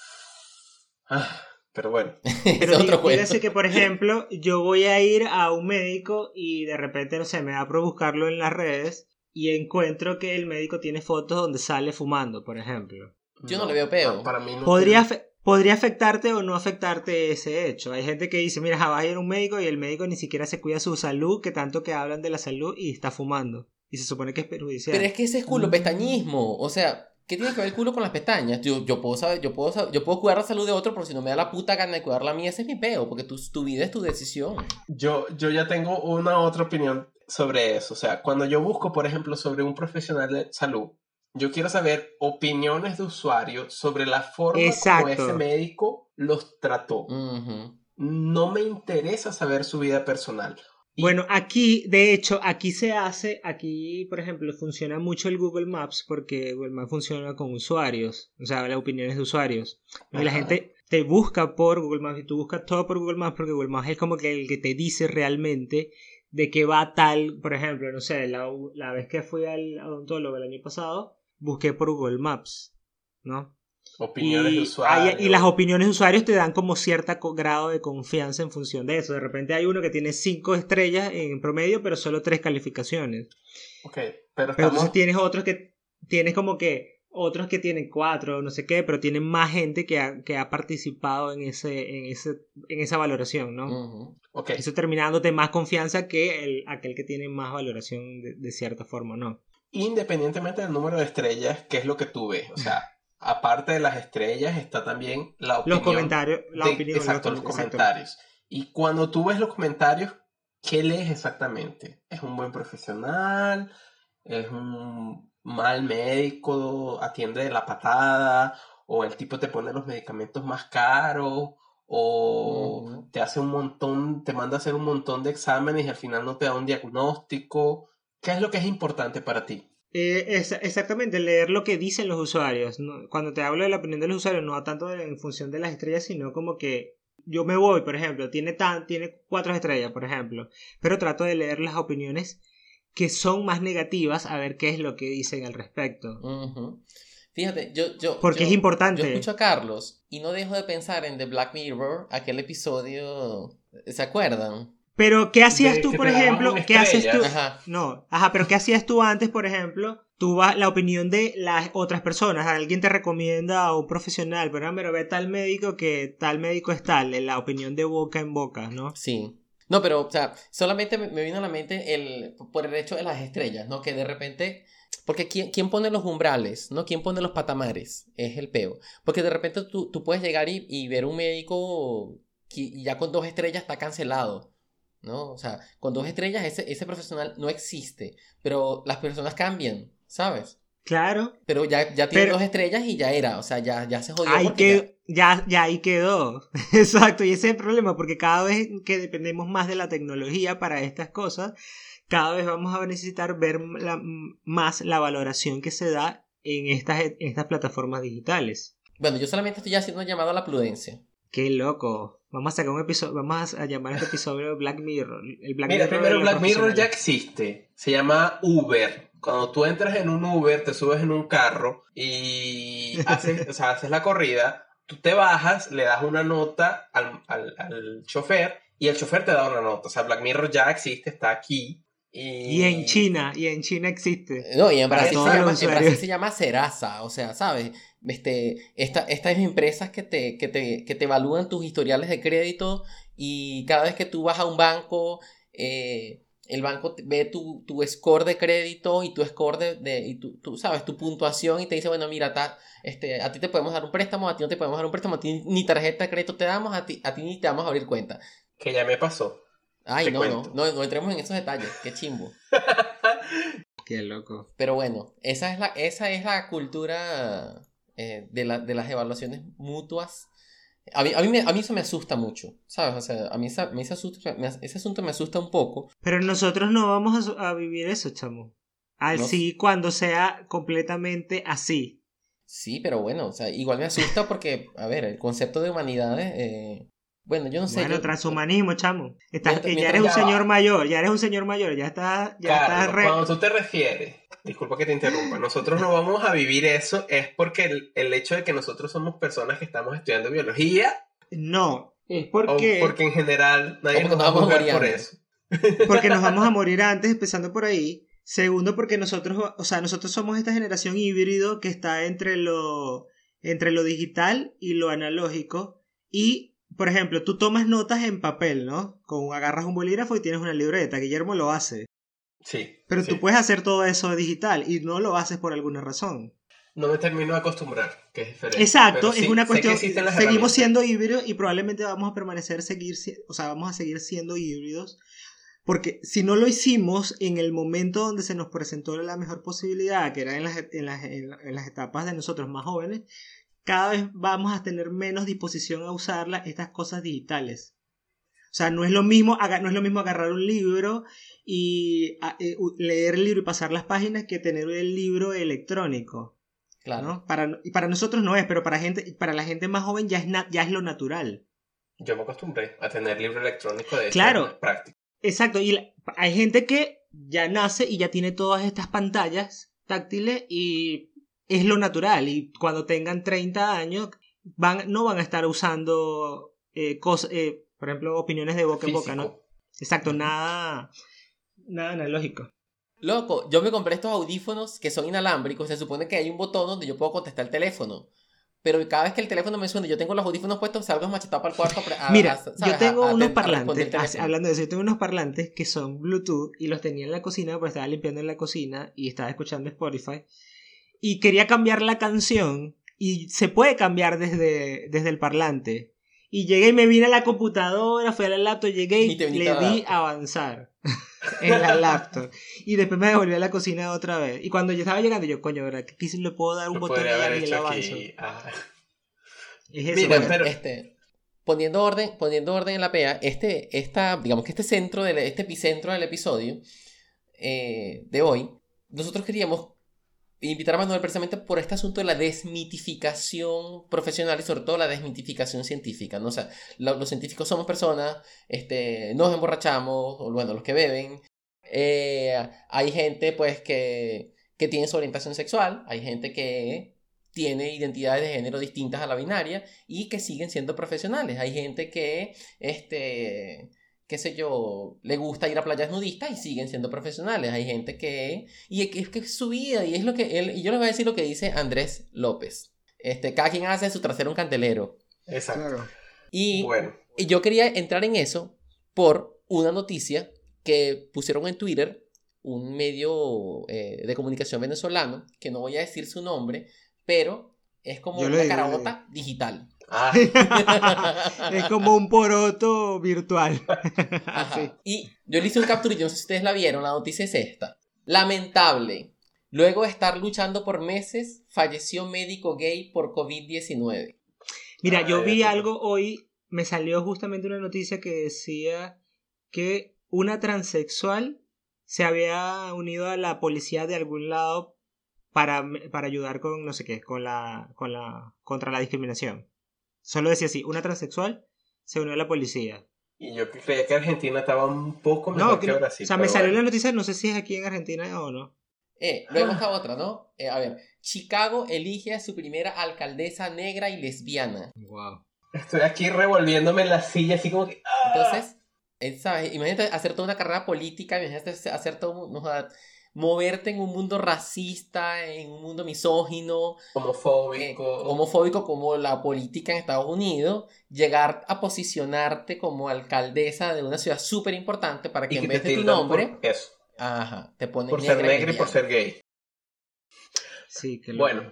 Ah, pero bueno. (laughs) Pero es otro dígase que, por ejemplo, yo voy a ir a un médico y de repente, no sé, me da por buscarlo en las redes y encuentro que el médico tiene fotos donde sale fumando, por ejemplo. Yo no le veo peo. Para mí no Podría, tiene- podría afectarte o no afectarte ese hecho. Hay gente que dice, mira, vas a ir a un médico y el médico ni siquiera se cuida su salud, que tanto que hablan de la salud y está fumando. Y se supone que es perjudicial. Pero es que ese es culo Mm. pestañismo. O sea, ¿qué tiene que ver el culo con las pestañas? Yo, yo puedo saber, yo puedo saber- yo puedo cuidar la salud de otro, pero si no me da la puta gana de cuidar la mía, ese es mi peo, porque tu, tu vida es tu decisión. Yo, yo ya tengo una otra opinión sobre eso. O sea, cuando yo busco, por ejemplo, sobre un profesional de salud, yo quiero saber opiniones de usuarios sobre la forma como Exacto. ese médico los trató. Ujú. No me interesa saber su vida personal. Y- Bueno, aquí, de hecho, aquí se hace, aquí, por ejemplo, funciona mucho el Google Maps porque Google Maps funciona con usuarios, o sea, las opiniones de usuarios. Y la gente te busca por Google Maps y tú buscas todo por Google Maps porque Google Maps es como que el que te dice realmente de qué va tal, por ejemplo, no sé, la, la vez que fui al odontólogo el año pasado, busqué por Google Maps, ¿no? Opiniones y, de usuarios. hay- y las opiniones de usuarios te dan como cierto grado de confianza en función de eso. De repente hay uno que tiene 5 estrellas en promedio, pero solo 3 calificaciones. Ok, pero Pero estamos... entonces tienes otros que tienes como que otros que tienen 4, no sé qué, pero tienen más gente que ha, que ha participado en ese, en ese, en esa valoración, ¿no? Ujú. Ok, Eso termina dándote más confianza que el, aquel que tiene más valoración de, de cierta forma, ¿no? Independientemente del número de estrellas, ¿qué es lo que tú ves? O sea, (laughs) aparte de las estrellas está también la opinión. Los comentarios, la de- opinión. exacto, los exacto. comentarios. Y cuando tú ves los comentarios, ¿qué lees exactamente? ¿Es un buen profesional? ¿Es un mal médico? ¿Atiende de la patada? ¿O el tipo te pone los medicamentos más caros? ¿O te hace un montón, te manda a hacer un montón de exámenes y al final no te da un diagnóstico? ¿Qué es lo que es importante para ti? Eh, es- exactamente, leer lo que dicen los usuarios. ¿no? Cuando te hablo de la opinión de los usuarios, no tanto en función de las estrellas, sino como que yo me voy, por ejemplo, tiene, tan, tiene cuatro estrellas, por ejemplo, pero trato de leer las opiniones que son más negativas a ver qué es lo que dicen al respecto. Fíjate, yo, yo. Porque yo- es importante. Yo escucho a Carlos y no dejo de pensar en The Black Mirror, aquel episodio. ¿Se acuerdan? Pero, ¿qué hacías De tú, por ejemplo? ¿Qué haces tú? Ajá. No, ajá, pero ¿qué hacías tú antes, por ejemplo? Tú vas la opinión de las otras personas. Alguien te recomienda a un profesional, pero, pero ve tal médico que tal médico es tal, la opinión de boca en boca, ¿no? Sí. No, pero, o sea, solamente me, vino a la mente el, por el hecho de las estrellas, ¿no? Que de repente, porque ¿quién, quién pone los umbrales, ¿no? ¿Quién pone los patamares? Es el peo. Porque de repente tú, tú puedes llegar y, y ver un médico que y ya con dos estrellas está cancelado, ¿no? O sea, con dos estrellas ese, ese profesional no existe, pero las personas cambian, ¿sabes? Claro. Pero ya, ya tiene Pero- dos estrellas y ya era, o sea, ya, ya se jodió. Ahí porque que, ya, ya ahí quedó. (laughs) Exacto, y ese es el problema, porque cada vez que dependemos más de la tecnología para estas cosas, cada vez vamos a necesitar ver la- más la valoración que se da en estas, en estas plataformas digitales. Bueno, yo solamente estoy haciendo un llamado a la prudencia. Qué loco. Vamos a sacar un episodio, vamos a llamar a este episodio Black Mirror. El Black Mira, Mirror primero Black Mirror ya existe. Se llama Uber. Cuando tú entras en un Uber, te subes en un carro y (laughs) haces, o sea, haces la corrida, tú te bajas, le das una nota al, al, al chofer y el chofer te da una nota. O sea, Black Mirror ya existe, está aquí. Y, Y en China, y en China existe. No, y en Brasil, se llama, en. Brasil se llama Serasa, o sea, ¿sabes? Este, esta, estas empresas que te, que, te, que te evalúan tus historiales de crédito y cada vez que tú vas a un banco, eh, el banco ve tu, tu score de crédito y tu score de, de- y tu, tú, ¿sabes? Tu puntuación y te dice, bueno, mira, ta- este, a ti te podemos dar un préstamo, a ti no te podemos dar un préstamo, a ti ni tarjeta de crédito te damos, a ti, a ti ni te vamos a abrir cuenta. Que ya me pasó. Ay, no, no, no, no entremos en esos detalles, qué chimbo. (laughs) Qué loco. Pero bueno, esa es la, esa es la cultura eh, de, la- de las evaluaciones mutuas. A mí, a, mí me- a mí eso me asusta mucho, ¿sabes? O sea, a mí, esa- a mí ese, asusto- me- ese asunto me asusta un poco. Pero nosotros no vamos a, vivir eso, chamo. Así cuando sea completamente así. Sí, pero bueno, o sea, igual me asusta porque, a ver, el concepto de humanidades, eh, bueno, yo no sé. bueno, yo- transhumanismo, chamo. Estás, Mientras- ya eres un señor va. mayor, ya eres un señor mayor, ya estás, ya estás Carlos, re... cuando tú te refieres, disculpa que te interrumpa, nosotros no vamos a vivir eso, es porque el, el hecho de que nosotros somos personas que estamos estudiando biología, No, es o porque, porque en general nadie nos va a nos vamos a juzgar por eso. porque nos vamos a morir antes, empezando por ahí. Segundo, porque nosotros, o sea, nosotros somos esta generación híbrido que está entre lo, entre lo digital y lo analógico. Y, por ejemplo, tú tomas notas en papel, ¿no? Con agarras un bolígrafo y tienes una libreta. Guillermo lo hace. Sí. Pero sí. tú puedes hacer todo eso digital y no lo haces por alguna razón. No me termino de acostumbrar, que es diferente. Exacto, sí, es una cuestión. Seguimos siendo híbridos y probablemente vamos a permanecer, seguir, o sea, vamos a seguir siendo híbridos. Porque si no lo hicimos en el momento donde se nos presentó la mejor posibilidad, que era en las, en las, en la- en las etapas de nosotros más jóvenes, cada vez vamos a tener menos disposición a usar la- estas cosas digitales. O sea, no es lo mismo, no es lo mismo agarrar un libro y a- eh, leer el libro y pasar las páginas que tener el libro electrónico. claro. ¿no? Para, y para nosotros no es, pero para, gente, para la gente más joven ya es, na- ya es lo natural. Yo me acostumbré a tener libro electrónico, de hecho, Claro. es más práctico. Exacto, y la- hay gente que ya nace y ya tiene todas estas pantallas táctiles y es lo natural. Y cuando tengan 30 años, van, no van a estar usando eh, cosas, eh, por ejemplo, opiniones de boca en boca, ¿no? Exacto, nada, nada analógico. Loco, yo me compré estos audífonos que son inalámbricos. Se supone que hay un botón donde yo puedo contestar el teléfono. Pero cada vez que el teléfono me suena yo tengo los audífonos puestos, salgo machetado para el cuarto. a- Mira, yo tengo A- unos parlantes, hablando de eso, yo tengo unos parlantes que son Bluetooth y los tenía en la cocina, pues estaba limpiando en la cocina y estaba escuchando Spotify. Y quería cambiar la canción y se puede cambiar desde, desde el parlante. Y llegué y me vine a la computadora, fui a la laptop, llegué y, le di laptop. avanzar (laughs) en la laptop. Y después me devolví a la cocina otra vez. Y cuando yo estaba llegando, yo, coño, ¿verdad? Sí le puedo dar un Lo botón y el avanzo. Ah. (laughs) Es eso, Mira, pero- este, poniendo orden, poniendo orden en la PEA, este, esta, digamos que este centro, del, este epicentro del episodio eh, de hoy, nosotros queríamos invitar a Manuel precisamente por este asunto de la desmitificación profesional y sobre todo la desmitificación científica, ¿no? O sea, lo- los científicos somos personas, este, nos emborrachamos, o bueno, los que beben, eh, hay gente pues que, que tiene su orientación sexual, hay gente que tiene identidades de género distintas a la binaria y que siguen siendo profesionales. Hay gente que, este, qué sé yo, le gusta ir a playas nudistas y siguen siendo profesionales. Hay gente que... Y es que es su vida y es lo que él... Y yo les voy a decir lo que dice Andrés López. Este, cada quien hace su trasero un candelero. Exacto. Y, Bueno, y yo quería entrar en eso por una noticia que pusieron en Twitter un medio eh, de comunicación venezolano, que no voy a decir su nombre, pero es como Yo una digo, carabota digital. Ah, (laughs) es como un poroto virtual. (laughs) Y yo le hice un capture, yo no sé si ustedes la vieron, la noticia es esta. Lamentable. Luego de estar luchando por meses, falleció médico gay por COVID-19. Mira, yo Ay, vi algo hoy, me salió justamente una noticia que decía que una transexual se había unido a la policía de algún lado para, para ayudar con no sé qué, con la, con la, contra la discriminación. Solo decía así, una transexual se unió a la policía. y yo creía que Argentina estaba un poco mejor No, que, que no- Brasil. o sea, me salió bueno. la noticia, no sé si es aquí en Argentina o no. Eh, luego está otra, ¿no? Eh, a ver, Chicago elige a su primera alcaldesa negra y lesbiana. Wow. Estoy aquí revolviéndome en la silla, así como que. ¡ah! Entonces, eh, ¿sabes? Imagínate hacer toda una carrera política, imagínate hacer todo, un- no moverte en un mundo racista, en un mundo misógino, eh, homofóbico. homofóbico como la política en Estados Unidos, llegar a posicionarte como alcaldesa de una ciudad súper importante para que y en que vez de tu nombre, eso. ajá, te ponen Por ser negra y por ser gay. Sí, que Bueno,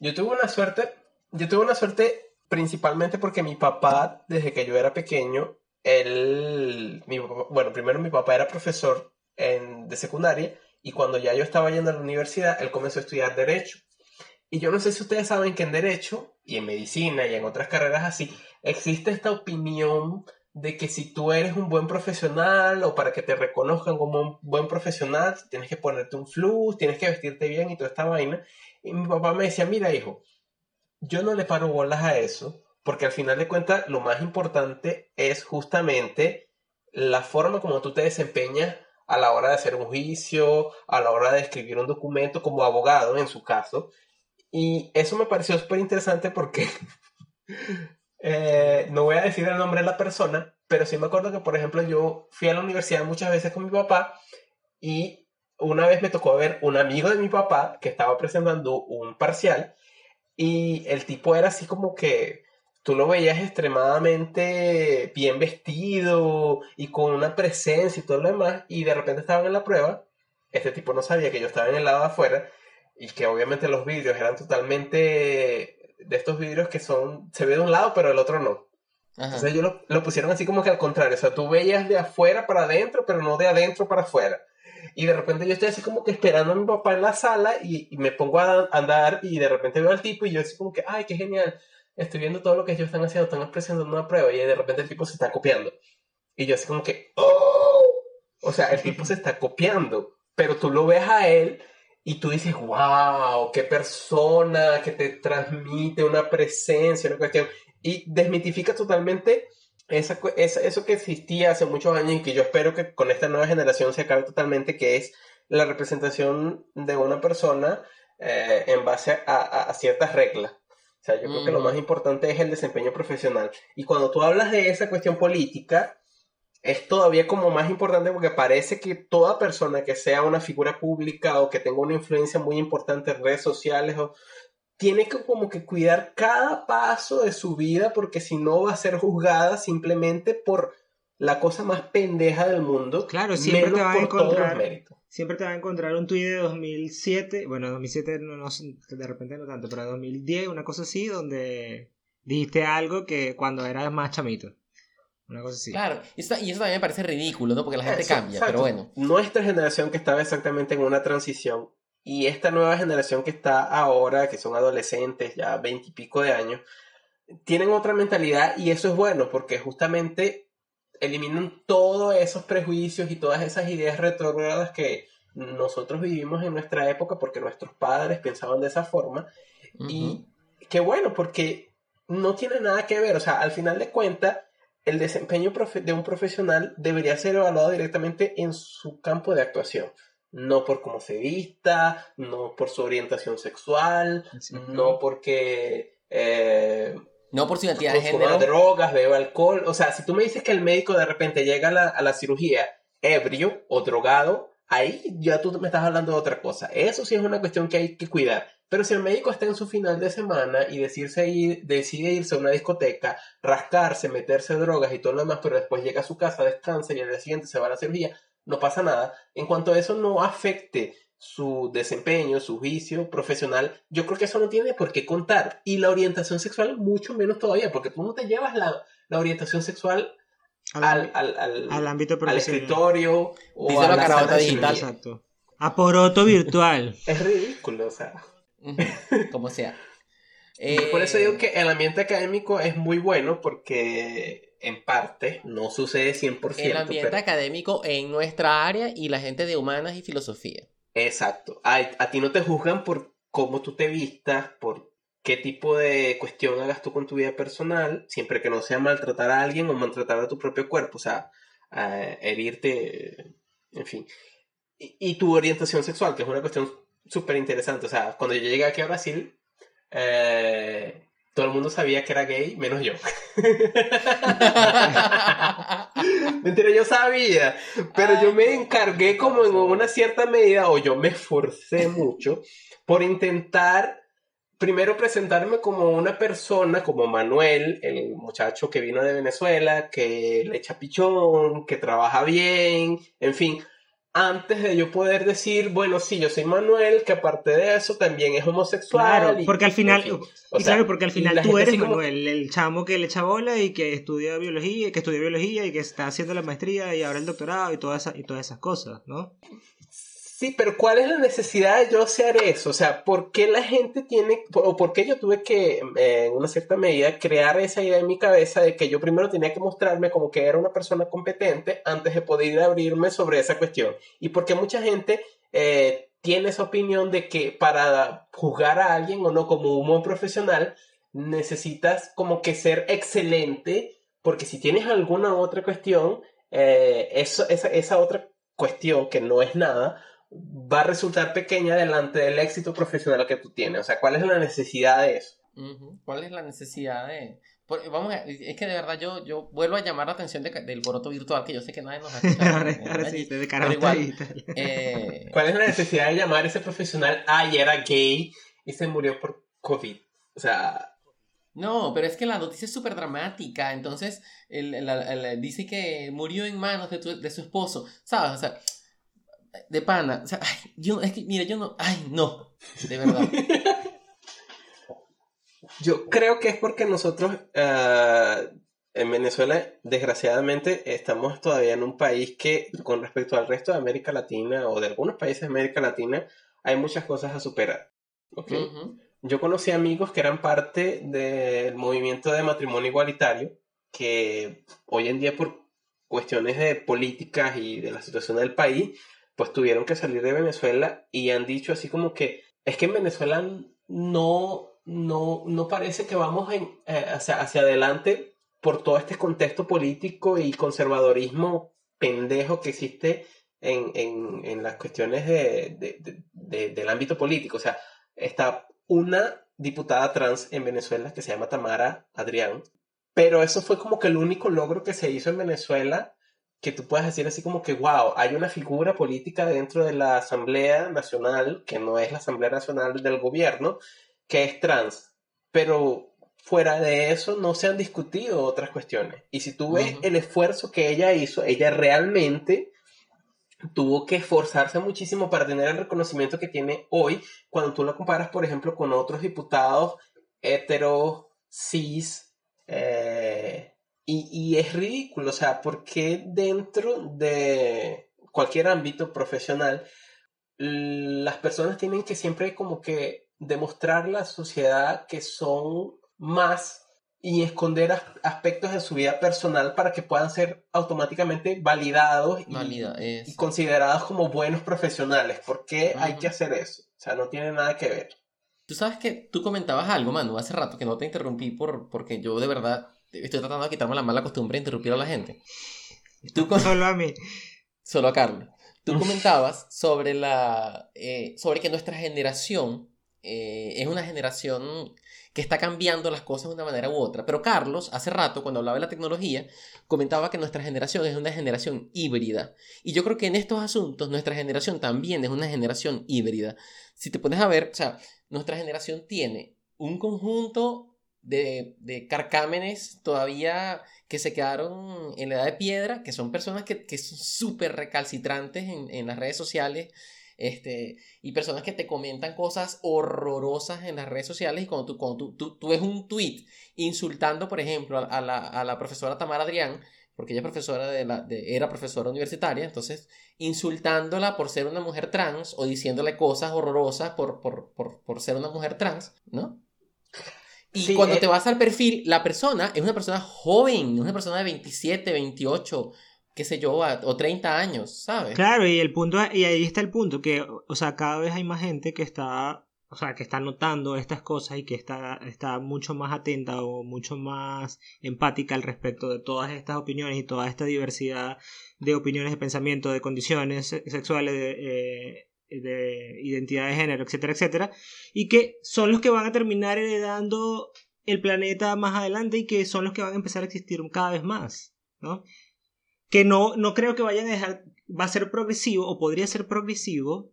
yo tuve una suerte, yo tuve una suerte principalmente porque mi papá, desde que yo era pequeño, él, mi papá- bueno, primero mi papá era profesor en- de secundaria y cuando ya yo estaba yendo a la universidad, él comenzó a estudiar derecho. Y yo no sé si ustedes saben que en derecho y en medicina y en otras carreras así, existe esta opinión de que si tú eres un buen profesional o para que te reconozcan como un buen profesional, tienes que ponerte un flux, tienes que vestirte bien y toda esta vaina. Y mi papá me decía, mira hijo, yo no le paro bolas a eso, porque al final de cuentas lo más importante es justamente la forma como tú te desempeñas a la hora de hacer un juicio, a la hora de escribir un documento como abogado en su caso. Y eso me pareció súper interesante porque (laughs) eh, no voy a decir el nombre de la persona, pero sí me acuerdo que, por ejemplo, yo fui a la universidad muchas veces con mi papá y una vez me tocó ver un amigo de mi papá que estaba presentando un parcial y el tipo era así como que tú lo veías extremadamente bien vestido y con una presencia y todo lo demás y de repente estaban en la prueba, este tipo no sabía que yo estaba en el lado de afuera y que obviamente los vidrios eran totalmente de estos vidrios que son, se ve de un lado pero el otro no. Ajá. Entonces ellos lo, lo pusieron así como que al contrario, o sea, tú veías de afuera para adentro, pero no de adentro para afuera. Y de repente yo estoy así como que esperando a mi papá en la sala y, y me pongo a andar y de repente veo al tipo y yo así como que, ay, qué genial, estoy viendo todo lo que ellos están haciendo, están presentando una prueba y de repente el tipo se está copiando. Y yo así como que, oh, o sea, el tipo se está copiando, pero tú lo ves a él y tú dices, wow, qué persona que te transmite una presencia, una cuestión y desmitifica totalmente esa, esa- eso que existía hace muchos años y que yo espero que con esta nueva generación se acabe totalmente, que es la representación de una persona eh, en base a- a ciertas reglas. O sea, yo creo que lo Ujú. más importante es el desempeño profesional. Y cuando tú hablas de esa cuestión política, es todavía como más importante porque parece que toda persona que sea una figura pública o que tenga una influencia muy importante en redes sociales o tiene que como que cuidar cada paso de su vida porque si no va a ser juzgada simplemente por la cosa más pendeja del mundo. Claro, siempre menos te van a encontrar-. Siempre te va a encontrar un tuit de 2007, bueno, 2007 no, no de repente no tanto, pero 2010, una cosa así, donde dijiste algo que cuando eras más chamito. Una cosa así. Claro, y eso, y eso también me parece ridículo, ¿no? Porque la gente Eso, cambia, exacto. pero bueno. Nuestra generación que estaba exactamente en una transición y esta nueva generación que está ahora, que son adolescentes, ya veintipico de años, tienen otra mentalidad y eso es bueno porque justamente eliminan todos esos prejuicios y todas esas ideas retrógradas que nosotros vivimos en nuestra época porque nuestros padres pensaban de esa forma y qué bueno, porque no tiene nada que ver. O sea, al final de cuentas, el desempeño de un profesional debería ser evaluado directamente en su campo de actuación. No por cómo se vista, no por su orientación sexual, no porque eh, No por su identidad de género. drogas, beba alcohol. O sea, si tú me dices que el médico de repente llega a la, a la cirugía ebrio o drogado, ahí ya tú me estás hablando de otra cosa. Eso sí es una cuestión que hay que cuidar. Pero si el médico está en su final de semana y decirse ir, decide irse a una discoteca, rascarse, meterse drogas y todo lo demás, pero después llega a su casa, descansa y al día siguiente se va a la cirugía, no pasa nada. En cuanto a eso no afecte su desempeño, su juicio profesional, yo creo que eso no tiene por qué contar. Y la orientación sexual mucho menos todavía, porque tú no te llevas la, la orientación sexual Al, al, al, al, al ámbito al profesional. escritorio o Díselo a la de Digital. Exacto. A poroto virtual. (laughs) Es ridículo, o sea. Como sea. (laughs) Por eso Eh, digo que el ambiente académico es muy bueno porque en parte no sucede 100%. El ambiente pero- académico en nuestra área y la gente de humanas y filosofía. Exacto. A, a ti no te juzgan por cómo tú te vistas, por qué tipo de cuestión hagas tú con tu vida personal, siempre que no sea maltratar a alguien o maltratar a tu propio cuerpo, o sea, herirte, en fin. Y, y tu orientación sexual, que es una cuestión súper interesante. O sea, cuando yo llegué aquí a Brasil, eh, todo el mundo sabía que era gay, menos yo. (laughs) Mentira, yo sabía, pero yo me encargué como en una cierta medida, o yo me esforcé mucho por intentar primero presentarme como una persona, como Manuel, el muchacho que vino de Venezuela, que le echa pichón, que trabaja bien, en fin, antes de yo poder decir, bueno, sí, yo soy Manuel, que aparte de eso también es homosexual. Claro, y- porque al final, y O claro, porque al final tú eres como- Manuel, el chamo que le echa bola y que estudia biología, que estudia biología y que está haciendo la maestría y ahora el doctorado y todas esas, y todas esas cosas, ¿no? Sí, pero ¿cuál es la necesidad de yo hacer eso? O sea, ¿por qué la gente tiene, o por qué yo tuve que, eh, en una cierta medida, crear esa idea en mi cabeza de que yo primero tenía que mostrarme como que era una persona competente antes de poder abrirme sobre esa cuestión? Y porque mucha gente eh, tiene esa opinión de que para juzgar a alguien o no como un profesional, necesitas como que ser excelente, porque si tienes alguna otra cuestión, eh, esa, esa otra cuestión que no es nada, va a resultar pequeña delante del éxito profesional que tú tienes. O sea, ¿cuál es la necesidad de eso? ¿Cuál es la necesidad de...? por- vamos a- es que de verdad yo, yo vuelvo a llamar la atención de del poroto virtual, que yo sé que nadie nos ha (laughs) escuchado. ahora, sí, de cara igual, eh, ¿Cuál es la necesidad de llamar a ese profesional, ay, era gay y se murió por COVID? O sea, No, pero es que la noticia es súper dramática. Entonces, el- el- el- dice que murió en manos de, tu- de su esposo. ¿Sabes? O sea, de pana. O sea, ay, yo, es que, mira, yo no. Ay, no. De verdad. yo creo que es porque nosotros eh, en Venezuela, desgraciadamente, estamos todavía en un país que, con respecto al resto de América Latina o de algunos países de América Latina, hay muchas cosas a superar. ¿ok? Ujú. Yo conocí amigos que eran parte del movimiento de matrimonio igualitario, que hoy en día por cuestiones de políticas y de la situación del país, pues tuvieron que salir de Venezuela y han dicho así como que es que en Venezuela no, no, no parece que vamos en, eh, hacia, hacia adelante por todo este contexto político y conservadorismo pendejo que existe en, en, en las cuestiones de, de- de- de- del ámbito político. O sea, está una diputada trans en Venezuela que se llama Tamara Adrián, pero eso fue como que el único logro que se hizo en Venezuela que tú puedas decir así como que, wow, hay una figura política dentro de la Asamblea Nacional, que no es la Asamblea Nacional del gobierno, que es trans. Pero fuera de eso no se han discutido otras cuestiones. Y si tú ves Ujú. el esfuerzo que ella hizo, ella realmente tuvo que esforzarse muchísimo para tener el reconocimiento que tiene hoy cuando tú la comparas, por ejemplo, con otros diputados heteros, cis, eh, y, y es ridículo, o sea, porque dentro de cualquier ámbito profesional, las personas tienen que siempre como que demostrar a la sociedad que son más y esconder as- aspectos de su vida personal para que puedan ser automáticamente validados y, Válida, y considerados como buenos profesionales. ¿Por qué hay Ujú. que hacer eso? O sea, no tiene nada que ver. Tú sabes que tú comentabas algo, Manu, hace rato que no te interrumpí por, porque yo de verdad estoy tratando de quitarme la mala costumbre de interrumpir a la gente. Tú con- (laughs) Solo a mí. Solo a Carlos. Tú comentabas sobre la eh, sobre que nuestra generación eh, es una generación que está cambiando las cosas de una manera u otra. Pero Carlos, hace rato, cuando hablaba de la tecnología, comentaba que nuestra generación es una generación híbrida. Y yo creo que en estos asuntos nuestra generación también es una generación híbrida. Si te pones a ver, o sea, nuestra generación tiene un conjunto de, de carcámenes todavía que se quedaron en la edad de piedra, que son personas que, que son súper recalcitrantes en, en las redes sociales este, y personas que te comentan cosas horrorosas en las redes sociales y cuando tú, cuando tú, tú, ves un tweet insultando, por ejemplo, a, la, a, la, profesora Tamara Adrián, porque ella profesora de la, de, era profesora universitaria, entonces insultándola por ser una mujer trans o diciéndole cosas horrorosas por, por, por, por ser una mujer trans, ¿no? Y cuando eh te vas al perfil, la persona es una persona joven, una persona de 27, 28, qué sé yo, o 30 años, ¿sabes? Claro, y el punto, y ahí está el punto, que, o sea, cada vez hay más gente que está, o sea, que está notando estas cosas y que está, está mucho más atenta o mucho más empática al respecto de todas estas opiniones y toda esta diversidad de opiniones, de pensamiento, de condiciones sexuales, de, eh, de identidad de género, etcétera, etcétera, y que son los que van a terminar heredando el planeta más adelante y que son los que van a empezar a existir cada vez más, ¿no? que no, no creo que vayan a dejar, va a ser progresivo o podría ser progresivo,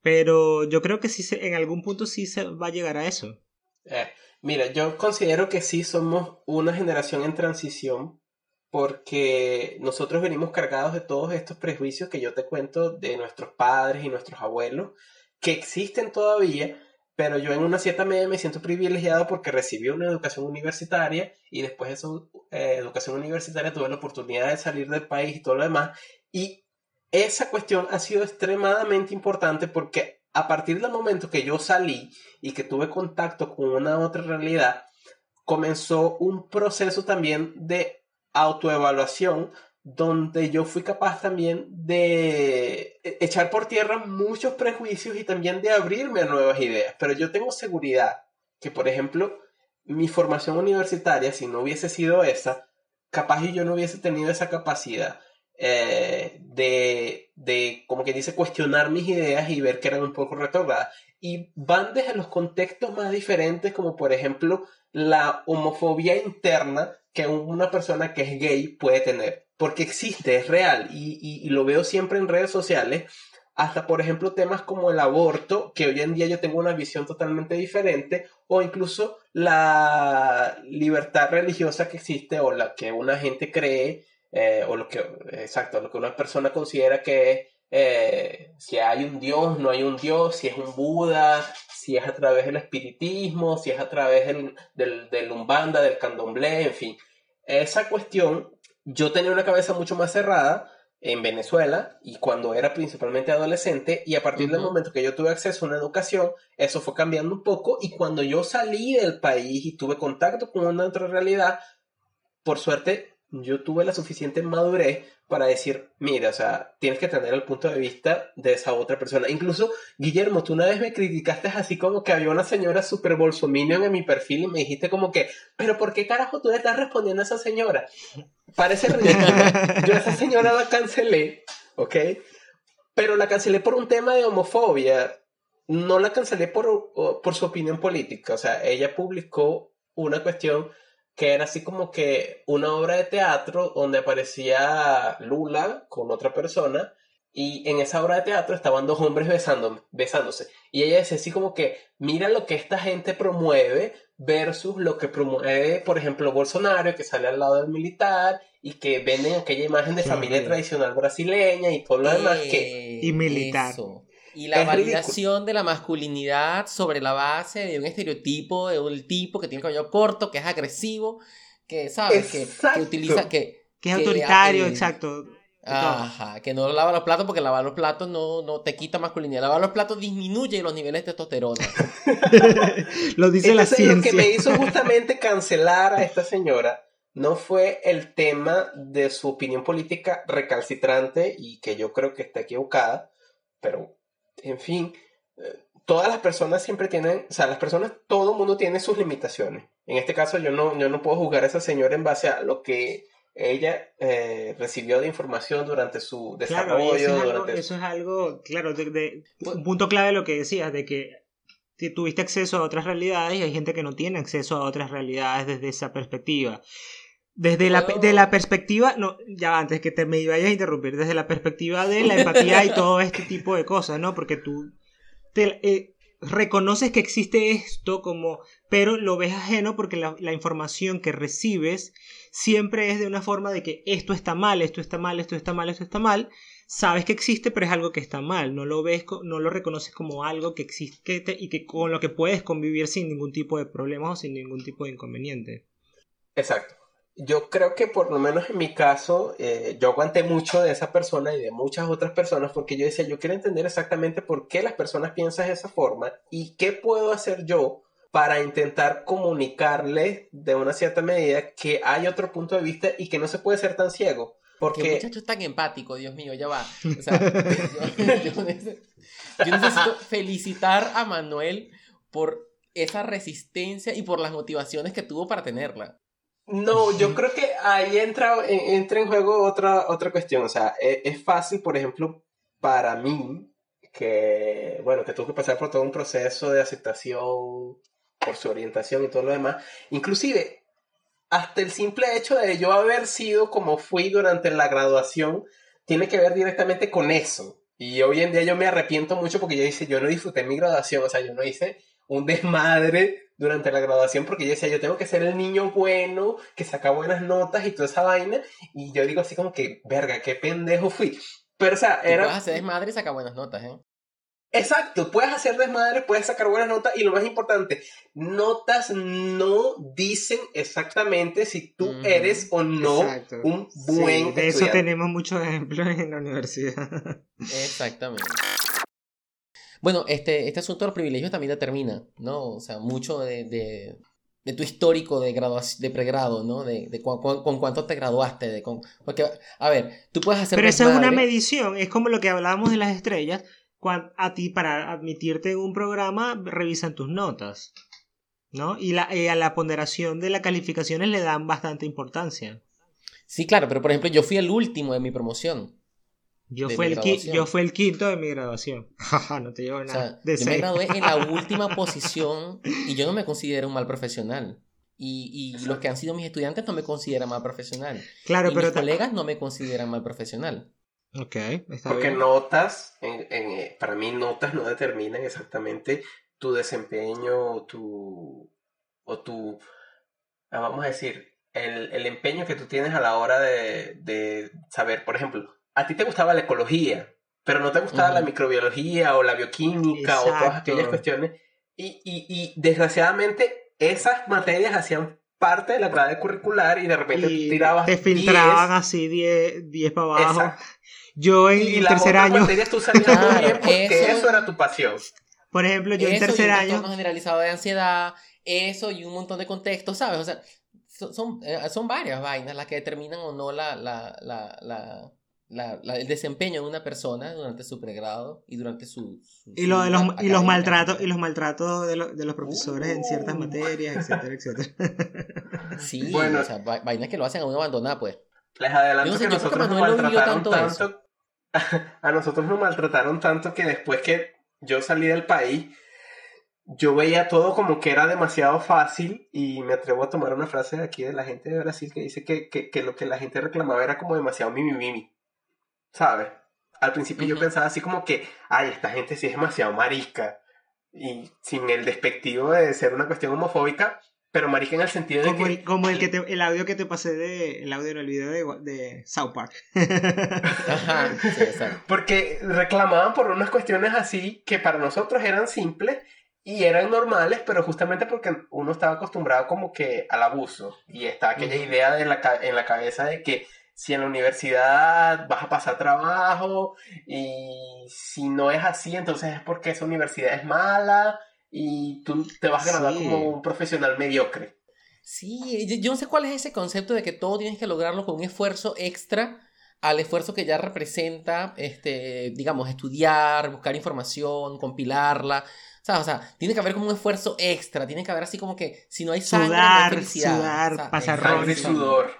pero yo creo que sí se, en algún punto sí se va a llegar a eso. Eh, mira, yo considero que sí somos una generación en transición porque nosotros venimos cargados de todos estos prejuicios que yo te cuento de nuestros padres y nuestros abuelos, que existen todavía, pero yo en una cierta medida me siento privilegiado porque recibí una educación universitaria y después de esa eh, educación universitaria tuve la oportunidad de salir del país y todo lo demás. Y esa cuestión ha sido extremadamente importante porque a partir del momento que yo salí y que tuve contacto con una otra realidad, comenzó un proceso también de autoevaluación donde yo fui capaz también de e-, echar por tierra muchos prejuicios y también de abrirme a nuevas ideas. Pero yo tengo seguridad que, por ejemplo, mi formación universitaria, si no hubiese sido esa, capaz yo no hubiese tenido esa capacidad eh, de, de, como que dice, cuestionar mis ideas y ver que eran un poco retornadas. Y van desde los contextos más diferentes, como por ejemplo la homofobia interna que una persona que es gay puede tener porque existe, es real y, lo veo siempre en redes sociales, hasta por ejemplo temas como el aborto, que hoy en día yo tengo una visión totalmente diferente, o incluso la libertad religiosa que existe o la que una gente cree, eh, o lo que, exacto, lo que una persona considera que es eh, si hay un Dios, no hay un Dios, si es un Buda, si es a través del espiritismo, si es a través del, del, del Umbanda, del candomblé, en fin. Esa cuestión yo tenía una cabeza mucho más cerrada en Venezuela y cuando era principalmente adolescente y a partir del momento que yo tuve acceso a una educación, eso fue cambiando un poco y cuando yo salí del país y tuve contacto con una otra realidad, por suerte yo tuve la suficiente madurez para decir, mira, o sea, tienes que tener el punto de vista de esa otra persona. Incluso, Guillermo, tú una vez me criticaste así como que había una señora super bolsominion en mi perfil y me dijiste como que, pero ¿por qué carajo tú le estás respondiendo a esa señora? Parece (laughs) ridículo. Yo a esa señora la cancelé, ¿ok? Pero la cancelé por un tema de homofobia. No la cancelé por, por su opinión política. O sea, ella publicó una cuestión que era así como que una obra de teatro donde aparecía Lula con otra persona y en esa obra de teatro estaban dos hombres besándose. Y ella decía así como que, mira lo que esta gente promueve versus lo que promueve, por ejemplo, Bolsonaro, que sale al lado del militar y que venden aquella imagen de familia tradicional brasileña y todo lo demás que... Y militar. Y la validación de la masculinidad sobre la base de un estereotipo de un tipo que tiene cabello corto, que es agresivo, que, ¿sabes? Que, que, utiliza, que... Que es autoritario, exacto. Ajá, que no lava los platos porque lavar los platos no, no te quita masculinidad. Lavar los platos disminuye los niveles de testosterona. (laughs) lo dice la ciencia. Lo que me hizo justamente cancelar a esta señora no fue el tema de su opinión política recalcitrante y que yo creo que está equivocada, pero en fin, eh, todas las personas siempre tienen, o sea, las personas, todo el mundo tiene sus limitaciones. En este caso yo no, yo no puedo juzgar a esa señora en base a lo que ella eh, recibió de información durante su desarrollo. eso, es algo, claro, de, un punto clave de lo que decías, de que tuviste acceso a otras realidades y hay gente que no tiene acceso a otras realidades desde esa perspectiva. Desde la, de la perspectiva, no, ya antes que te me vayas a interrumpir, desde la perspectiva de la empatía y todo este tipo de cosas, ¿no? Porque tú te, eh, reconoces que existe esto como, pero lo ves ajeno porque la, la, información que recibes siempre es de una forma de que esto está mal, esto está mal, esto está mal, esto está mal. Sabes que existe, pero es algo que está mal. No lo ves, no lo reconoces como algo que existe y que con lo que puedes convivir sin ningún tipo de problemas o sin ningún tipo de inconveniente. Exacto yo creo que por lo menos en mi caso, eh, yo aguanté mucho de esa persona y de muchas otras personas porque yo decía, yo quiero entender exactamente por qué las personas piensan de esa forma y qué puedo hacer yo para intentar comunicarles de una cierta medida que hay otro punto de vista y que no se puede ser tan ciego. Porque... Qué muchacho tan empático, Dios mío, ya va. O sea, (laughs) yo necesito felicitar a Manuel por esa resistencia y por las motivaciones que tuvo para tenerla. No, yo creo que ahí entra, entra en juego otra, otra cuestión. O sea, es, es, fácil, por ejemplo, para mí, que, bueno, que tuve que pasar por todo un proceso de aceptación por su orientación y todo lo demás. Inclusive, hasta el simple hecho de yo haber sido como fui durante la graduación, tiene que ver directamente con eso. Y hoy en día yo me arrepiento mucho porque yo hice, yo no disfruté mi graduación, o sea, yo no hice un desmadre durante la graduación porque yo decía, yo tengo que ser el niño bueno, que saca buenas notas y toda esa vaina. Y yo digo así como que, verga, qué pendejo fui. Pero, o sea, era... Puedes hacer desmadre y sacar buenas notas, ¿eh? Exacto, puedes hacer desmadre, puedes sacar buenas notas y lo más importante, notas no dicen exactamente si tú eres o no un buen sí, De eso tenemos muchos ejemplos en la universidad. (laughs) Exactamente. Bueno, este, este asunto de los privilegios también determina, ¿no? O sea, mucho de, de, tu histórico de, de pregrado, ¿no? De, de con, cuánto te graduaste. De con, porque, a ver, tú puedes hacer... Pero esa es una medición, es como lo que hablábamos de las estrellas. Cuando, a ti, para admitirte en un programa, revisan tus notas, ¿no? Y, la, y a la ponderación de las calificaciones le dan bastante importancia. Sí, claro, pero por ejemplo, yo fui el último de mi promoción. Yo fui, el yo fui el quinto de mi graduación. (laughs) no te llevo nada. yo me gradué en la (laughs) última posición y yo no me considero un mal profesional. Y, y los que han sido mis estudiantes no me consideran mal profesional. Claro, y pero mis colegas no me consideran mal profesional. Ok, está Porque bien. notas, en, en, eh, para mí notas no determinan exactamente tu desempeño o tu, o tu, ah, vamos a decir, el, el empeño que tú tienes a la hora de, de saber, por ejemplo, a ti te gustaba la ecología, pero no te gustaba uh -huh. la microbiología o la bioquímica Exacto. o todas aquellas cuestiones. Y, y, y, desgraciadamente esas materias hacían parte de la grada curricular y de repente y tirabas te filtraban 10. así 10, 10 para abajo. Exacto. Yo en y tercer año... materias tú salías muy bien porque eso, eso, era tu pasión. Por ejemplo, yo en tercer y un año... generalizado de ansiedad, eso y un montón de contextos, ¿sabes? O sea, son, son, eh, son varias vainas las que determinan o no la, la, la, la la, la, el desempeño de una persona durante su pregrado y durante su, su y, lo, los, y los maltratos y los maltratos de, lo, de los profesores uh, en ciertas materias etcétera etcétera. (laughs) Sí bueno, o sea vainas que lo hacen a uno abandonar pues. Les adelanto no sé, que nosotros que nos maltrataron tanto, tanto (laughs) a nosotros nos maltrataron tanto que después que yo salí del país yo veía todo como que era demasiado fácil y me atrevo a tomar una frase de aquí de la gente de Brasil que dice que, que, que lo que la gente reclamaba era como demasiado mimi mimi ¿sabes? Al principio uh -huh. yo pensaba así como que, ay, esta gente sí es demasiado marica. Y sin el despectivo de ser una cuestión homofóbica, pero marica en el sentido como de que... El, como el, que te, el audio que te pasé de... El audio en el video de, de South Park. (laughs) Ajá, sí, Porque reclamaban por unas cuestiones así que para nosotros eran simples y eran normales, pero justamente porque uno estaba acostumbrado como que al abuso. Y está aquella uh -huh. idea de la, en la cabeza de que si en la universidad vas a pasar trabajo y si no es así, entonces es porque esa universidad es mala y tú te vas a graduar sí. como un profesional mediocre. Sí, yo no sé cuál es ese concepto de que todo tienes que lograrlo con un esfuerzo extra al esfuerzo que ya representa, este, digamos, estudiar, buscar información, compilarla. O sea, tiene que haber como un esfuerzo extra, tiene que haber así como que si no hay sangre, sudar, no hay felicidad. Sudar, o sea, pasar sangre sudor.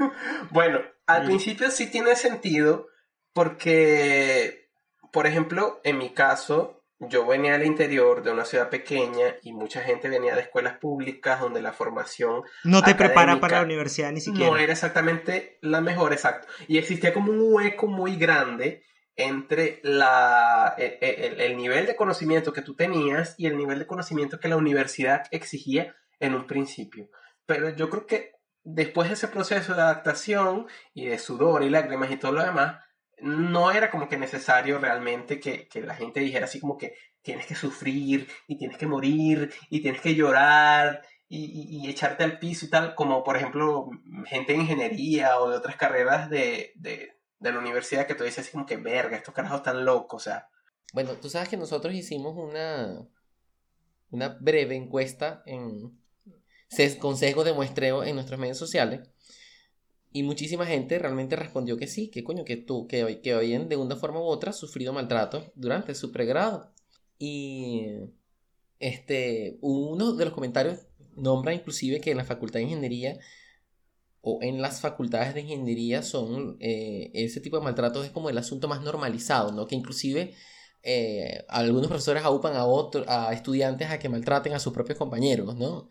(laughs) bueno, al principio sí tiene sentido porque, por ejemplo, en mi caso, yo venía del interior de una ciudad pequeña y mucha gente venía de escuelas públicas donde la formación no te prepara para la universidad ni siquiera. No era exactamente la mejor, exacto. Y existía como un hueco muy grande entre la, e, e, el, nivel de conocimiento que tú tenías y el nivel de conocimiento que la universidad exigía en un principio. Pero yo creo que después de ese proceso de adaptación y de sudor y lágrimas y todo lo demás, no era como que necesario realmente que, la gente dijera así como que tienes que sufrir y tienes que morir y tienes que llorar y, echarte al piso y tal, como por ejemplo gente de ingeniería o de otras carreras de, la universidad que tú dices así como que verga, estos carajos están locos, o sea. Bueno, tú sabes que nosotros hicimos una, una breve encuesta en, consejos de muestreo en nuestros medios sociales y muchísima gente realmente respondió que sí, que coño, que tú, que, que habían de una forma u otra sufrido maltrato durante su pregrado. Y este, uno de los comentarios nombra inclusive que en la facultad de ingeniería o en las facultades de ingeniería son eh, ese tipo de maltratos es como el asunto más normalizado, ¿no? Que inclusive eh, algunos profesores aupan a, otros a estudiantes a que maltraten a sus propios compañeros, ¿no?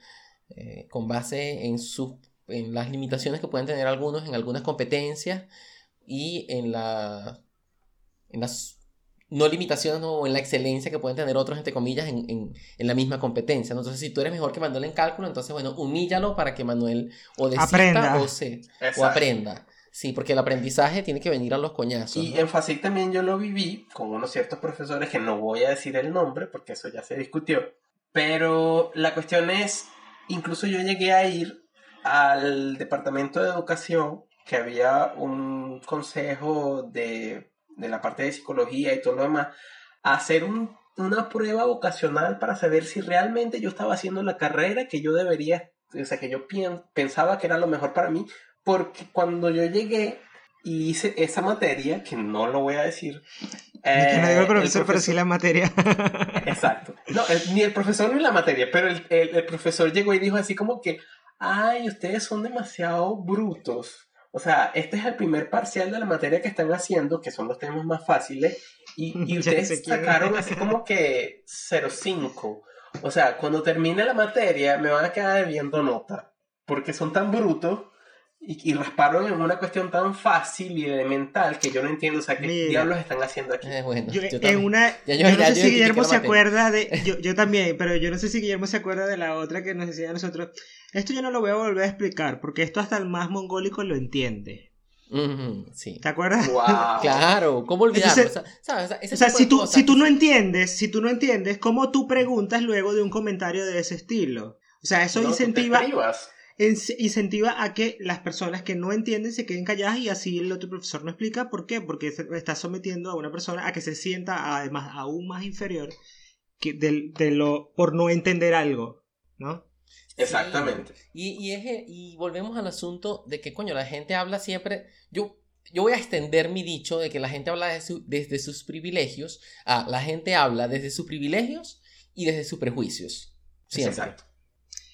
Eh, con base en sus en las limitaciones que pueden tener algunos en algunas competencias y en, la, en las no limitaciones o en la excelencia que pueden tener otros, entre comillas, en, en, en, la misma competencia. Entonces, si tú eres mejor que Manuel en cálculo, entonces, bueno, humíllalo para que Manuel o desista o, se, o aprenda. Sí, porque el aprendizaje tiene que venir a los coñazos. Y en FASIC también yo lo viví con unos ciertos profesores que no voy a decir el nombre porque eso ya se discutió. Pero la cuestión es, incluso yo llegué a ir al departamento de educación, que había un consejo de, la parte de psicología y todo lo demás, a hacer una prueba vocacional para saber si realmente yo estaba haciendo la carrera que yo debería, o sea, que yo pensaba que era lo mejor para mí, porque cuando yo llegué y hice esa materia, que no lo voy a decir. Que no digo el profesor, pero sí la materia. (laughs) Exacto. No, ni el profesor ni la materia, pero el, el, profesor llegó y dijo así como que, ay, ustedes son demasiado brutos. O sea, este es el primer parcial de la materia que están haciendo, que son los temas más fáciles, y, (laughs) y ustedes sacaron así como que 0,5. O sea, cuando termine la materia me van a quedar debiendo nota, porque son tan brutos y, y, rasparon en una cuestión tan fácil y elemental que yo no entiendo, o sea, ¿qué diablos están haciendo aquí? Eh, yo, en una, yo, no sé si Guillermo se acuerda de, (laughs) yo, yo también, pero yo no sé si Guillermo se acuerda de la otra que nos decía a nosotros, esto yo no lo voy a volver a explicar, porque esto hasta el más mongólico lo entiende. sí. ¿Te acuerdas? (laughs) claro, ¿cómo olvidarlo? o sea, si, tú, si tú no entiendes, si tú no entiendes, ¿cómo tú preguntas luego de un comentario de ese estilo? O sea, eso incentiva incentiva a que las personas que no entienden se queden calladas y así el otro profesor no explica por qué, porque está sometiendo a una persona a que se sienta además aún más inferior que de, lo por no entender algo, ¿no? Exactamente. Y, y, y volvemos al asunto de que, coño, la gente habla siempre. Yo, yo voy a extender mi dicho de que la gente habla desde sus privilegios. a la gente habla desde sus privilegios y desde sus prejuicios. Siempre. Exacto.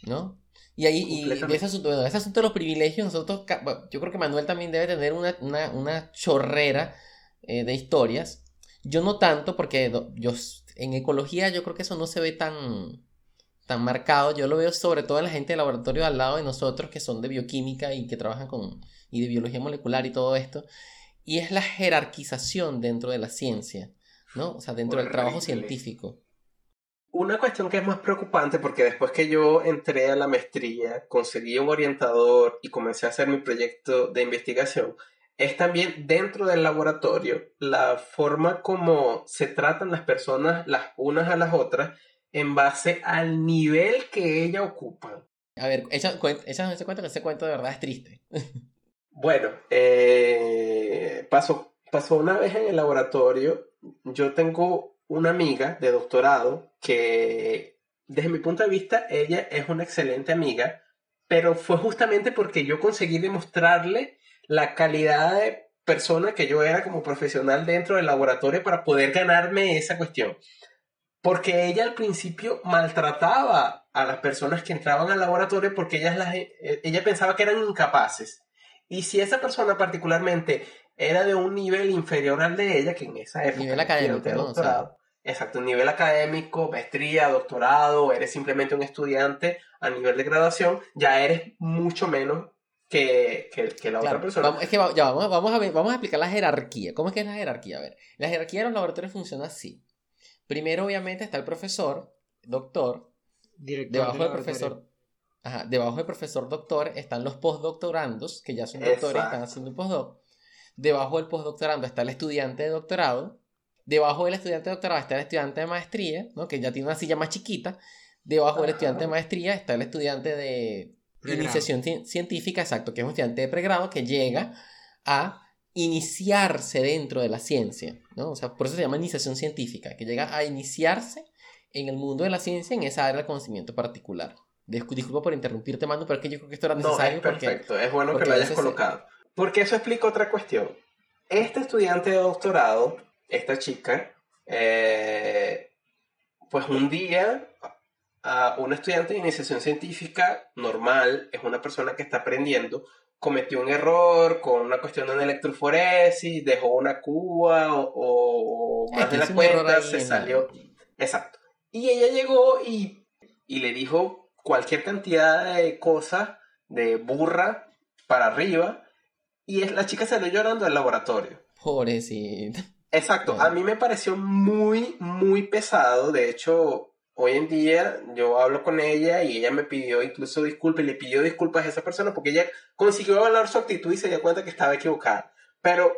¿No? Y ahí, y ese asunto, ese asunto de los privilegios, nosotros, yo creo que Manuel también debe tener una, una, una chorrera eh, de historias. Yo no tanto, porque yo, en ecología yo creo que eso no se ve tan, tan marcado. Yo lo veo sobre todo en la gente del laboratorio al lado de nosotros, que son de bioquímica y que trabajan con, y de biología molecular y todo esto. Y es la jerarquización dentro de la ciencia, ¿no? O sea, dentro del trabajo científico. Una cuestión que es más preocupante porque después que yo entré a la maestría, conseguí un orientador y comencé a hacer mi proyecto de investigación, es también dentro del laboratorio la forma como se tratan las personas las unas a las otras en base al nivel que ellas ocupan. A ver, ella, ella se cuenta que ese cuento de verdad es triste. (laughs) bueno, eh, pasó, pasó una vez en el laboratorio, yo tengo una amiga de doctorado que, desde mi punto de vista, ella es una excelente amiga, pero fue justamente porque yo conseguí demostrarle la calidad de persona que yo era como profesional dentro del laboratorio para poder ganarme esa cuestión. Porque ella al principio maltrataba a las personas que entraban al laboratorio porque ellas las, eh, ella pensaba que eran incapaces. Y si esa persona particularmente era de un nivel inferior al de ella, que en esa época... Nivel académico, exacto, nivel académico, maestría, doctorado, eres simplemente un estudiante a nivel de graduación, ya eres mucho menos que, que, la otra persona. Vamos, es que ya, vamos, vamos, a ver, vamos a explicar la jerarquía. ¿Cómo es que es la jerarquía? A ver, la jerarquía de los laboratorios funciona así. Primero, obviamente, está el profesor, doctor. Director debajo del profesor. Ajá, debajo del profesor doctor están los postdoctorandos, que ya son doctores y están haciendo un postdoc. Debajo del postdoctorando está el estudiante de doctorado. Debajo del estudiante de doctorado está el estudiante de maestría, ¿no? que ya tiene una silla más chiquita. Debajo del estudiante de maestría está el estudiante de iniciación científica, exacto, que es un estudiante de pregrado que llega a iniciarse dentro de la ciencia, ¿no? O sea, por eso se llama iniciación científica, que llega a iniciarse en el mundo de la ciencia en esa área de conocimiento particular. Disculpa por interrumpirte, Manu, pero es que yo creo que esto era necesario. No, es perfecto, es bueno que lo hayas colocado. Porque eso explica otra cuestión. Este estudiante de doctorado, esta chica, eh, pues un día a un estudiante de iniciación científica normal, es una persona que está aprendiendo, cometió un error con una cuestión de una electroforesis, dejó una cuba o, más de la cuenta, se salió. Exacto. Y ella llegó y, y le dijo cualquier cantidad de cosas de burra para arriba y la chica salió llorando del laboratorio. Pobrecita. Exacto, a mí me pareció muy, muy pesado. De hecho, hoy en día yo hablo con ella y ella me pidió incluso disculpas y le pidió disculpas a esa persona porque ella consiguió evaluar su actitud y se dio cuenta que estaba equivocada. Pero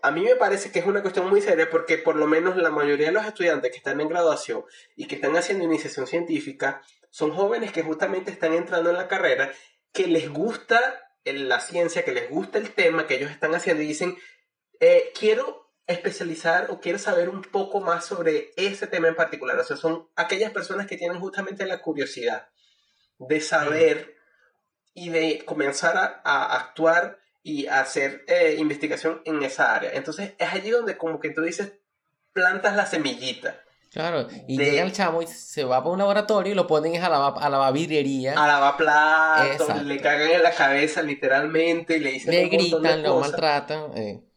a mí me parece que es una cuestión muy seria porque por lo menos la mayoría de los estudiantes que están en graduación y que están haciendo iniciación científica son jóvenes que justamente están entrando en la carrera, que les gusta la ciencia, que les gusta el tema que ellos están haciendo y dicen, eh, quiero especializar o quiero saber un poco más sobre ese tema en particular. O sea, son aquellas personas que tienen justamente la curiosidad de saber y de comenzar a, actuar y a hacer eh, investigación en esa área. Entonces es allí donde como que tú dices, plantas la semillita. Claro, y llega el chamo y se va para un laboratorio y lo ponen a la, a la vidriería. A lavar platos, le cagan en la cabeza literalmente y le dicen Le gritan, lo maltratan. Eh.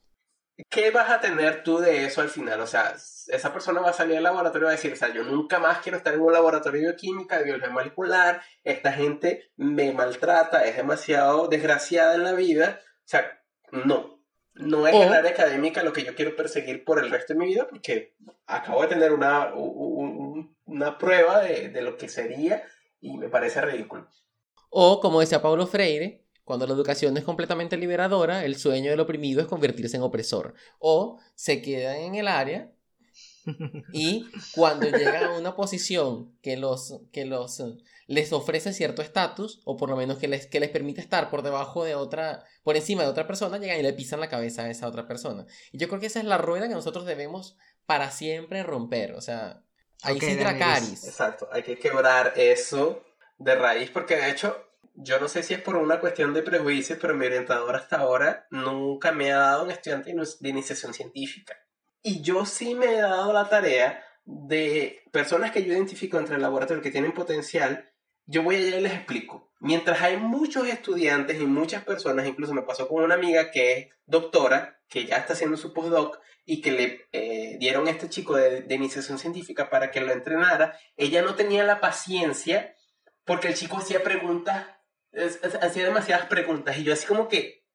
¿Qué vas a tener tú de eso al final? O sea, esa persona va a salir del laboratorio y va a decir, o sea, yo nunca más quiero estar en un laboratorio de bioquímica, de biología molecular, esta gente me maltrata, es demasiado desgraciada en la vida. O sea, no. No es el área académica lo que yo quiero perseguir por el resto de mi vida, porque acabo de tener una, una prueba de, de lo que sería y me parece ridículo. O, como decía Pablo Freire, cuando la educación es completamente liberadora, el sueño del oprimido es convertirse en opresor. O se queda en el área (laughs) y cuando llega a una posición que los, que los les ofrece cierto estatus, o por lo menos que les, que les permite estar por debajo de otra, por encima de otra persona, llegan y le pisan la cabeza a esa otra persona. Y yo creo que esa es la rueda que nosotros debemos para siempre romper. O sea, hay okay, Dracaris. Exacto, hay que quebrar eso de raíz, porque de hecho yo no sé si es por una cuestión de prejuicios, pero mi orientador hasta ahora nunca me ha dado un estudiante de iniciación científica. Y yo sí me he dado la tarea de personas que yo identifico entre el laboratorio que tienen potencial, yo voy allá y les explico. Mientras hay muchos estudiantes y muchas personas, incluso me pasó con una amiga que es doctora, que ya está haciendo su postdoc y que le eh, dieron a este chico de, de iniciación científica para que lo entrenara, ella no tenía la paciencia porque el chico hacía preguntas hacía demasiadas preguntas y yo así como que,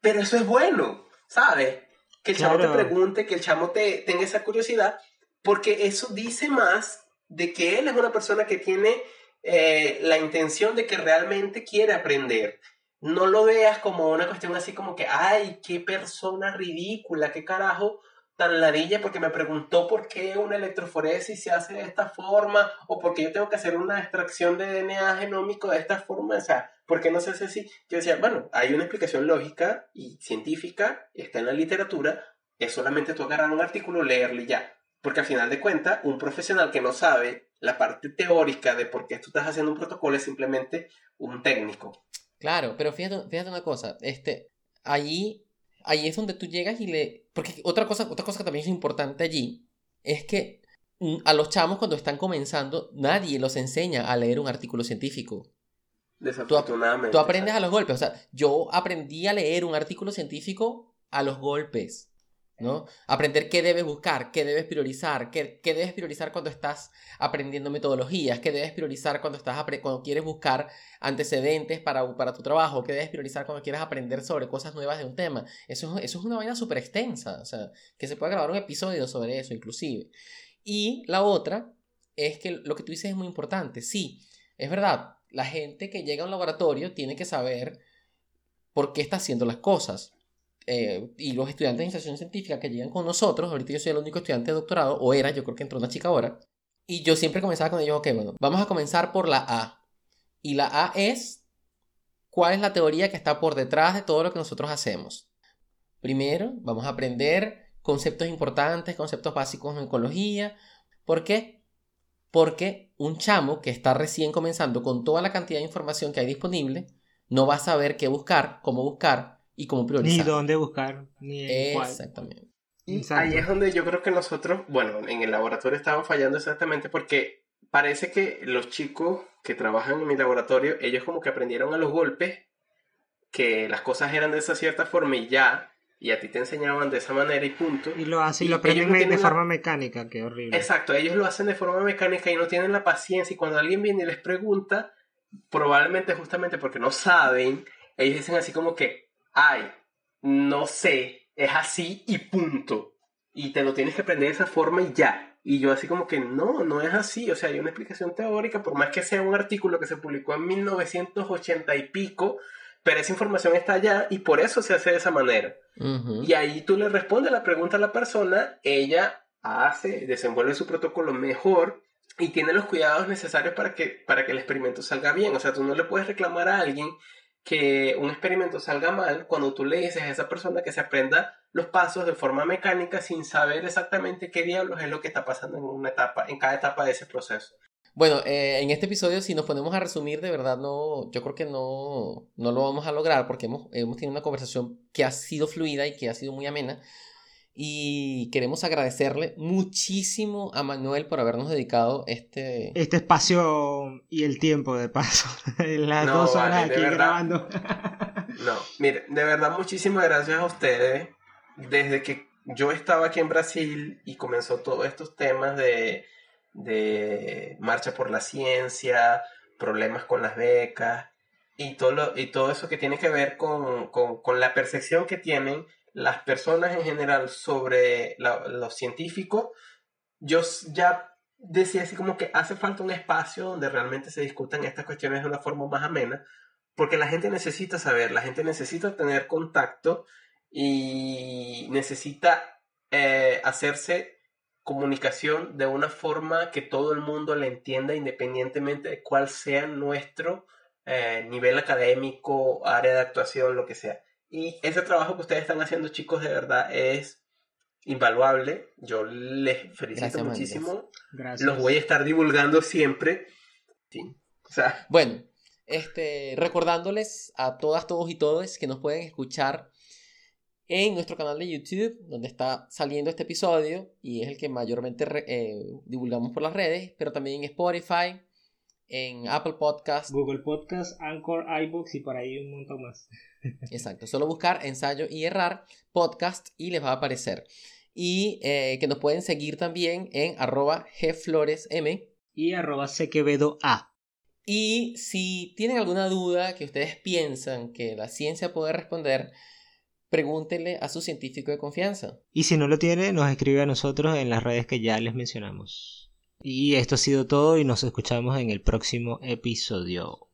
pero eso es bueno, ¿sabes? Que el chamo te pregunte, que el chamo te tenga esa curiosidad, porque eso dice más de que él es una persona que tiene eh, la intención de que realmente quiere aprender. No lo veas como una cuestión así como que, ay, qué persona ridícula, qué carajo tan ladilla porque me preguntó por qué una electroforesis se hace de esta forma o por qué yo tengo que hacer una extracción de DNA genómico de esta forma, o sea, ¿por qué no se hace así? Yo decía, bueno, hay una explicación lógica y científica, está en la literatura, es solamente tú agarrar un artículo, leerlo y ya. Porque al final de cuentas, un profesional que no sabe la parte teórica de por qué tú estás haciendo un protocolo es simplemente un técnico. Claro, pero fíjate, fíjate una cosa, este, allí ahí es donde tú llegas y le... Porque otra cosa, otra cosa que también es importante allí es que mm, a los chamos cuando están comenzando, nadie los enseña a leer un artículo científico. Desafortunadamente. Tú, aprendes a los golpes. O sea, yo aprendí a leer un artículo científico a los golpes. ¿no? Aprender qué debes buscar, qué debes priorizar, qué, qué debes priorizar cuando estás aprendiendo metodologías, qué debes priorizar cuando, estás cuando quieres buscar antecedentes para, para tu trabajo, qué debes priorizar cuando quieres aprender sobre cosas nuevas de un tema. Eso, eso es una vaina súper extensa, o sea, que se puede grabar un episodio sobre eso inclusive. Y la otra es que lo que tú dices es muy importante. Sí, es verdad, la gente que llega a un laboratorio tiene que saber por qué está haciendo las cosas. Eh, y los estudiantes de iniciación científica que llegan con nosotros, ahorita yo soy el único estudiante de doctorado, o era, yo creo que entró una chica ahora, y yo siempre comenzaba con ellos, ok, bueno, vamos a comenzar por la A. Y la A es, ¿cuál es la teoría que está por detrás de todo lo que nosotros hacemos? Primero, vamos a aprender conceptos importantes, conceptos básicos en ecología. ¿Por qué? Porque un chamo que está recién comenzando con toda la cantidad de información que hay disponible, no va a saber qué buscar, cómo buscar, y cómo priorizar. Ni dónde buscar, ni en Exactamente. Y ahí es donde yo creo que nosotros, bueno, en el laboratorio estamos fallando exactamente porque parece que los chicos que trabajan en mi laboratorio, ellos como que aprendieron a los golpes que las cosas eran de esa cierta forma y ya, y a ti te enseñaban de esa manera y punto. Y lo hacen y lo aprenden de forma mecánica, qué horrible. Exacto, ellos lo hacen de forma mecánica y no tienen la paciencia y cuando alguien viene y les pregunta, probablemente justamente porque no saben, ellos dicen así como que, ay, no sé, es así y punto. Y te lo tienes que aprender de esa forma y ya. Y yo así como que no, no es así. O sea, hay una explicación teórica, por más que sea un artículo que se publicó en 1980 y pico, pero esa información está allá y por eso se hace de esa manera. Y ahí tú le respondes la pregunta a la persona, ella hace, desenvuelve su protocolo mejor y tiene los cuidados necesarios para que, para que el experimento salga bien. O sea, tú no le puedes reclamar a alguien que un experimento salga mal cuando tú le dices a esa persona que se aprenda los pasos de forma mecánica sin saber exactamente qué diablos es lo que está pasando en una etapa, en cada etapa de ese proceso. Bueno, eh, en este episodio, si nos ponemos a resumir, de verdad no, yo creo que no, no lo vamos a lograr porque hemos, hemos tenido una conversación que ha sido fluida y que ha sido muy amena. Y queremos agradecerle muchísimo a Manuel por habernos dedicado este... Este espacio y el tiempo de paso. (laughs) Las dos horas aquí grabando. (laughs) no, mire, de verdad muchísimas gracias a ustedes. Desde que yo estaba aquí en Brasil y comenzó todos estos temas de, de marcha por la ciencia, problemas con las becas y todo, y todo eso que tiene que ver con, con, la percepción que tienen las personas en general sobre los científicos, yo ya decía así como que hace falta un espacio donde realmente se discutan estas cuestiones de una forma más amena, porque la gente necesita saber, la gente necesita tener contacto y necesita eh, hacerse comunicación de una forma que todo el mundo la entienda independientemente de cuál sea nuestro eh, nivel académico, área de actuación, lo que sea. Y ese trabajo que ustedes están haciendo, chicos, de verdad es invaluable. Yo les felicito muchísimo. Gracias. Los voy a estar divulgando siempre. Bueno, este, recordándoles a todas, todos y todos que nos pueden escuchar en nuestro canal de YouTube, donde está saliendo este episodio y es el que mayormente eh, divulgamos por las redes, pero también en Spotify, en Apple Podcast, Google Podcast, Anchor, iBooks y por ahí un montón más. (laughs) Exacto, solo buscar ensayo y errar podcast y les va a aparecer. Y eh, que nos pueden seguir también en arroba gfloresm y arroba sequevedoa. Y si tienen alguna duda que ustedes piensan que la ciencia puede responder, pregúntenle a su científico de confianza. Y si no lo tiene, nos escribe a nosotros en las redes que ya les mencionamos. Y esto ha sido todo y nos escuchamos en el próximo episodio.